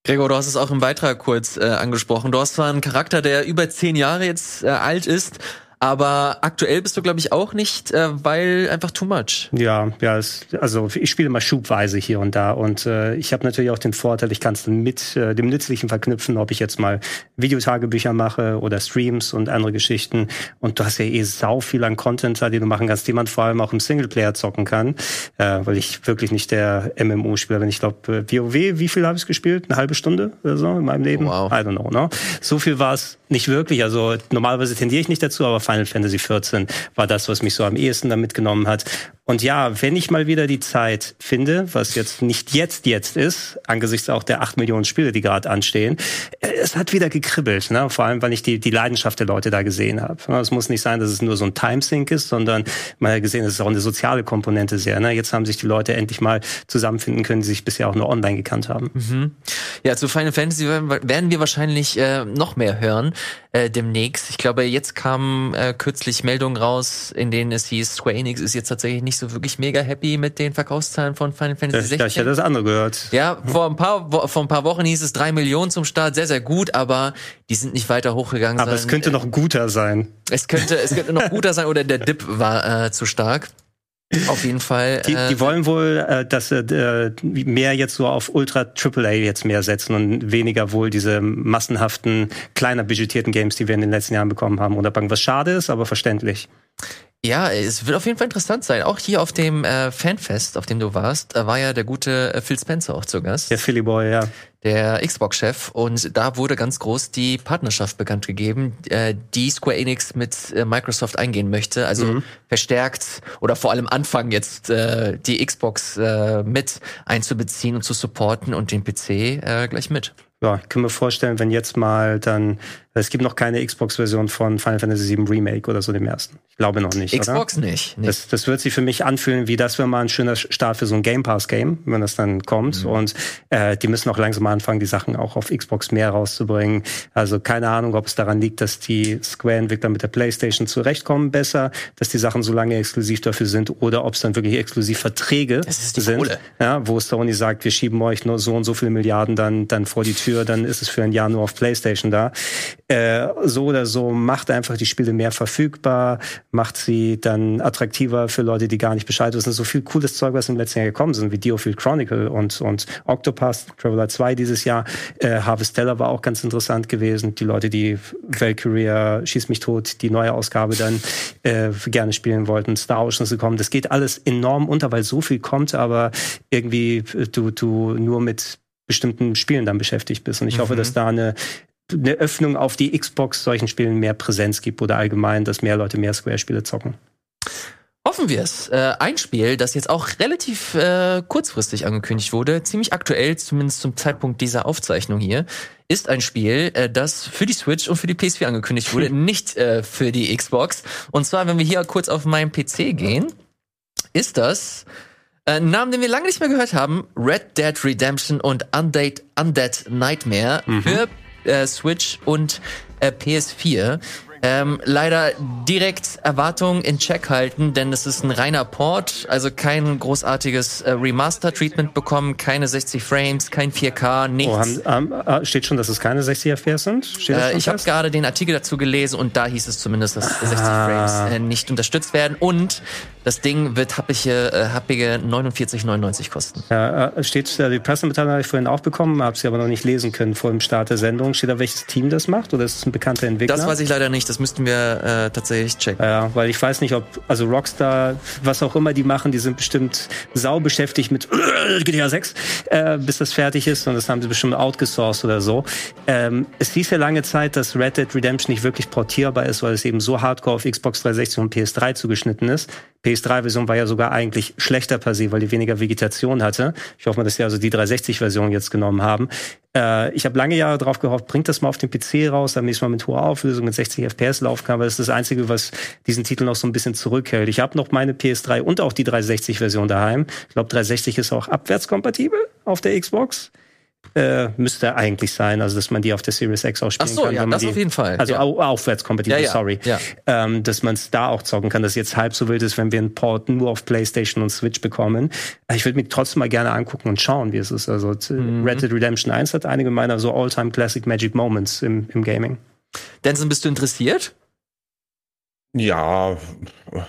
Gregor, du hast es auch im Beitrag kurz äh, angesprochen. Du hast zwar einen Charakter, der über zehn Jahre jetzt äh, alt ist, aber aktuell bist du, glaube ich, auch nicht, äh, weil einfach too much. Ja, ja, es, also ich spiele mal schubweise hier und da und äh, ich habe natürlich auch den Vorteil, ich kann es dann mit äh, dem Nützlichen verknüpfen, ob ich jetzt mal Videotagebücher mache oder Streams und andere Geschichten und du hast ja eh sau viel an Content da, die du machen kannst, die man vor allem auch im Singleplayer zocken kann, äh, weil ich wirklich nicht der MMO-Spieler bin. Ich glaube, äh, WoW, wie viel habe ich gespielt? Eine halbe Stunde oder so in meinem Leben? Wow. I don't know, ne? So viel war es nicht wirklich. Also normalerweise tendiere ich nicht dazu, aber Final Fantasy 14 war das, was mich so am ehesten da mitgenommen hat. Und ja, wenn ich mal wieder die Zeit finde, was jetzt nicht jetzt jetzt ist, angesichts auch der acht Millionen Spiele, die gerade anstehen, äh, es hat wieder gekribbelt. Ne? Vor allem, weil ich die, die Leidenschaft der Leute da gesehen habe. Ne, Es muss nicht sein, dass es nur so ein Timesync ist, sondern man hat gesehen, es ist auch eine soziale Komponente sehr. Ne? Jetzt haben sich die Leute endlich mal zusammenfinden können, die sich bisher auch nur online gekannt haben. Ja, zu Final Fantasy werden wir wahrscheinlich äh, noch mehr hören äh, demnächst. Ich glaube, jetzt kamen äh, kürzlich Meldungen raus, in denen es hieß, Square Enix ist jetzt tatsächlich nicht so wirklich mega happy mit den Verkaufszahlen von Final Fantasy 16. ja, ich hätte das andere gehört. Ja, vor ein paar vor ein paar Wochen hieß es drei Millionen zum Start, sehr sehr gut, aber die sind nicht weiter hochgegangen. Aber es sondern, könnte noch guter sein. äh, es könnte es könnte noch guter sein oder der Dip war äh, zu stark. Auf jeden Fall. Die, äh, die wollen wohl, äh, dass sie äh, mehr jetzt so auf Ultra AAA jetzt mehr setzen und weniger wohl diese massenhaften, kleiner budgetierten Games, die wir in den letzten Jahren bekommen haben, unterpacken. Was schade ist, aber verständlich. Ja, es wird auf jeden Fall interessant sein. Auch hier auf dem äh, Fanfest, auf dem du warst, da war ja der gute äh, Phil Spencer auch zu Gast, Der Philly Boy, ja. der Xbox-Chef. Und da wurde ganz groß die Partnerschaft bekannt gegeben, äh, die Square Enix mit äh, Microsoft eingehen möchte. Also verstärkt oder vor allem anfangen jetzt äh, die Xbox äh, mit einzubeziehen und zu supporten und den PC äh, gleich mit. Ja, ich kann mir vorstellen, wenn jetzt mal dann, es gibt noch keine Xbox-Version von Final Fantasy VII Remake oder so dem ersten. Ich glaube noch nicht, Xbox oder? nicht. Nee. Das, das wird sich für mich anfühlen, wie das wäre mal ein schöner Start für so ein Game Pass-Game, wenn das dann kommt. Mhm. Und äh, die müssen auch langsam anfangen, die Sachen auch auf Xbox mehr rauszubringen. Also keine Ahnung, ob es daran liegt, dass die Square-Entwickler mit der PlayStation zurechtkommen besser, dass die Sachen so lange exklusiv dafür sind, oder ob es dann wirklich ist die sind, Kohle. ja, wo Sony sagt, wir schieben euch nur so und so viele Milliarden dann, dann vor die Tür, dann ist es für ein Jahr nur auf PlayStation da. Äh, so oder so macht einfach die Spiele mehr verfügbar, macht sie dann attraktiver für Leute, die gar nicht Bescheid wissen. So viel cooles Zeug, was im letzten Jahr gekommen sind, wie Diofield Chronicle und, und Octopath Traveler 2 dieses Jahr. Äh, Harvestella war auch ganz interessant gewesen. Die Leute, die Valkyria, Schieß mich tot, die neue Ausgabe dann äh, gerne spielen wollten, Star Ocean ist gekommen. Das geht alles enorm unter, weil so viel kommt, aber irgendwie äh, du, du nur mit bestimmten Spielen dann beschäftigt bist. Und ich hoffe, dass da eine, eine Öffnung auf die Xbox solchen Spielen mehr Präsenz gibt oder allgemein, dass mehr Leute mehr Square-Spiele zocken. Hoffen wir es. Äh, ein Spiel, das jetzt auch relativ äh, kurzfristig angekündigt wurde, ziemlich aktuell, zumindest zum Zeitpunkt dieser Aufzeichnung hier, ist ein Spiel, äh, das für die Switch und für die PS4 angekündigt wurde, nicht äh, für die Xbox. Und zwar, wenn wir hier kurz auf meinen PC gehen, ist das äh, ein Namen, den wir lange nicht mehr gehört haben, Red Dead Redemption und Undead, Undead Nightmare für äh, Switch und äh, PS4. Ähm, leider direkt Erwartungen in Check halten, denn es ist ein reiner Port, also kein großartiges äh, Remaster-Treatment bekommen, keine 60 Frames, kein 4K, nichts. Oh, haben, ähm, äh, steht schon, dass es keine 60 FPS sind? Äh, ich habe gerade den Artikel dazu gelesen und da hieß es zumindest, dass 60 Ah. Frames äh, nicht unterstützt werden und das Ding wird happige, äh, happige 49,99 kosten. Ja, äh, steht, äh, die Pressemitteilung habe ich vorhin auch bekommen, habe sie aber noch nicht lesen können vor dem Start der Sendung. Steht da, welches Team das macht oder ist es ein bekannter Entwickler? Das weiß ich leider nicht, das müssten wir äh, tatsächlich checken. Ja, weil ich weiß nicht, ob, also Rockstar, was auch immer die machen, die sind bestimmt sau beschäftigt mit GTA 6, äh, bis das fertig ist und das haben sie bestimmt outgesourced oder so. Ähm, es hieß ja lange Zeit, dass Red Dead Redemption nicht wirklich portierbar ist, weil es eben so hardcore auf Xbox 360 und PS3 zugeschnitten ist. PS3-Version war ja sogar eigentlich schlechter per se, weil die weniger Vegetation hatte. Ich hoffe mal, dass sie also die 360-Version jetzt genommen haben. Äh, ich habe lange Jahre darauf gehofft, bringt das mal auf den PC raus, am nächsten Mal mit hoher Auflösung, mit 60 FPS laufen kann, aber das ist das Einzige, was diesen Titel noch so ein bisschen zurückhält. Ich habe noch meine PS3 und auch die 360-Version daheim. Ich glaube, 360 ist auch abwärtskompatibel auf der Xbox. Äh, müsste eigentlich sein, also dass man die auf der Series X auch spielen Ach so, kann. ja, das die, auf jeden Fall, Also ja. au aufwärtskompatibel, Ja, ja, sorry. ja. Ähm, dass man es da auch zocken kann, dass jetzt halb so wild ist, wenn wir einen Port nur auf PlayStation und Switch bekommen. Äh, Ich würde mir trotzdem mal gerne angucken und schauen, wie es ist. Also t- Mhm. Red Dead Redemption 1 hat einige meiner so All-Time Classic Magic Moments im, im Gaming. Denson, bist du interessiert? Ja,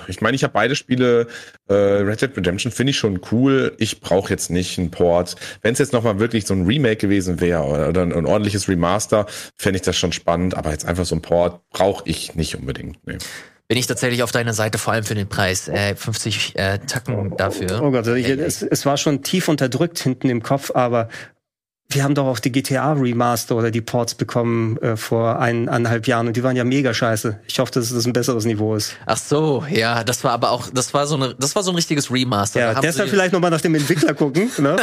ich meine, ich habe beide Spiele. Äh, Red Dead Redemption finde ich schon cool. Ich brauche jetzt nicht einen Port. Wenn es jetzt noch mal wirklich so ein Remake gewesen wäre oder, oder ein ordentliches Remaster, fände ich das schon spannend. Aber jetzt einfach so ein Port brauche ich nicht unbedingt. Nee. Bin ich tatsächlich auf deiner Seite, vor allem für den Preis. Äh, 50 äh, Tacken dafür. Oh Gott, ich, ey. es, es war schon tief unterdrückt hinten im Kopf, aber wir haben doch auch die GTA Remaster oder die Ports bekommen äh, vor eineinhalb Jahren und die waren ja mega scheiße. Ich hoffe, dass das ein besseres Niveau ist. Ach so, ja, das war aber auch, das war so eine, das war so ein richtiges Remaster. Da Ja, haben deshalb sie- vielleicht nochmal nach dem Entwickler gucken. Ne?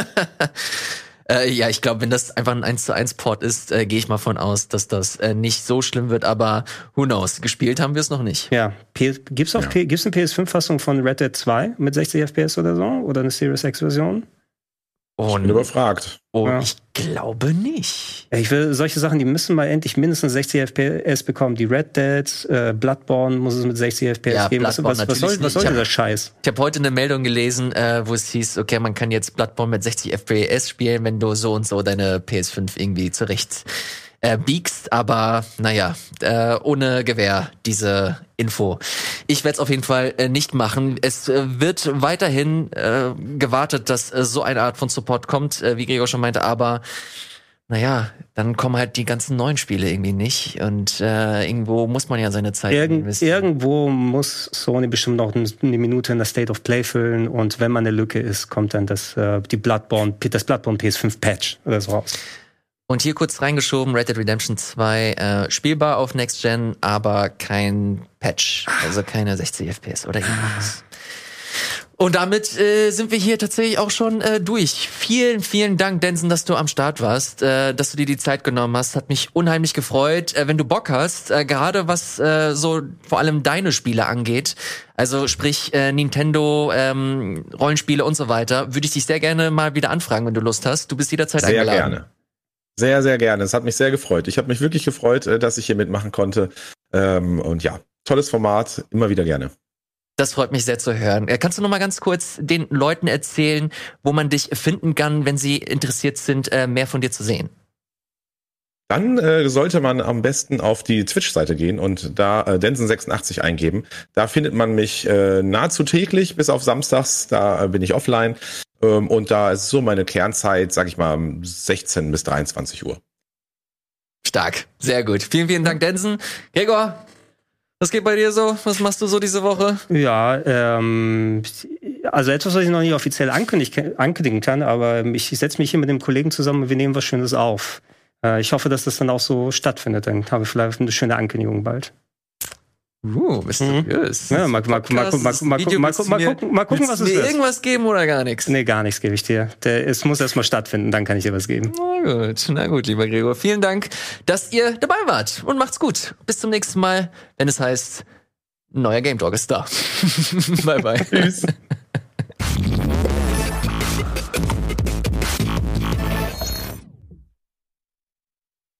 Äh, ja, ich glaube, wenn das einfach ein 1 zu 1 Port ist, äh, gehe ich mal von aus, dass das äh, nicht so schlimm wird, aber who knows? Gespielt haben wir es noch nicht. Ja, PS, gibt's auch P, gibt's eine PS5-Fassung von Red Dead 2 mit 60 FPS oder so? Oder eine Series X-Version? Und, Bin überfragt. und Ja. ich glaube nicht. Ich will solche Sachen, die müssen mal endlich mindestens 60 FPS bekommen. Die Red Dead, äh, Bloodborne muss es mit 60 FPS Ja, geben. Was, Bloodborne was, was soll, was soll. Ich dieser Scheiß? Ich habe heute eine Meldung gelesen, äh, wo es hieß, okay, man kann jetzt Bloodborne mit 60 FPS spielen, wenn du so und so deine PS5 irgendwie zurecht äh, biegst. Aber naja, äh, ohne Gewähr diese Info. Ich werde es auf jeden Fall äh, nicht machen. Es äh, wird weiterhin äh, gewartet, dass äh, so eine Art von Support kommt, äh, wie Gregor schon meinte, aber naja, dann kommen halt die ganzen neuen Spiele irgendwie nicht. Und äh, irgendwo muss man ja seine Zeit Irgend, investieren. irgendwo muss Sony bestimmt noch eine Minute in das State of Play füllen und wenn man eine Lücke ist, kommt dann das, äh, die Bloodborne, das Bloodborne PS5 Patch oder so raus. Und hier kurz reingeschoben, Red Dead Redemption 2, äh, spielbar auf Next Gen, aber kein Patch, also keine 60 FPS oder irgendwas. Und damit äh, sind wir hier tatsächlich auch schon äh, durch. Vielen, vielen Dank, Denson, dass du am Start warst, äh, dass du dir die Zeit genommen hast. Hat mich unheimlich gefreut. Äh, wenn du Bock hast, äh, gerade was äh, so vor allem deine Spiele angeht, also sprich äh, Nintendo, ähm, Rollenspiele und so weiter, würde ich dich sehr gerne mal wieder anfragen, wenn du Lust hast. Du bist jederzeit Sehr eingeladen. gerne. Sehr, sehr gerne. Es hat mich sehr gefreut. Ich habe mich wirklich gefreut, äh, dass ich hier mitmachen konnte. Ähm, und ja, tolles Format, immer wieder gerne. Das freut mich sehr zu hören. Äh, Kannst du noch mal ganz kurz den Leuten erzählen, wo man dich finden kann, wenn sie interessiert sind, äh, mehr von dir zu sehen? Dann äh, sollte man am besten auf die Twitch-Seite gehen und da äh, Densen86 eingeben. Da findet man mich äh, nahezu täglich, bis auf Samstags, da äh, bin ich offline. Ähm, und da ist so meine Kernzeit, sag ich mal, 16 bis 23 Uhr. Stark, sehr gut. Vielen, vielen Dank, Densen. Gregor, was geht bei dir so? Was machst du so diese Woche? Ja, ähm, also etwas, was ich noch nicht offiziell ankündig, ankündigen kann, aber ich, ich setze mich hier mit dem Kollegen zusammen und wir nehmen was Schönes auf. Äh, ich hoffe, dass das dann auch so stattfindet. Dann haben wir vielleicht eine schöne Ankündigung bald. Uh, mysteriös. Ja, mal, mal, mal, mal, gucken, mal gucken, willst was du es mir wird. irgendwas geben oder gar nichts? Nee, gar nichts gebe ich dir. Der, es muss erst mal stattfinden, dann kann ich dir was geben. Na gut, na gut, lieber Gregor. Vielen Dank, dass ihr dabei wart und macht's gut. Bis zum nächsten Mal, wenn es heißt, neuer Game Talk ist da. bye bye. Tschüss.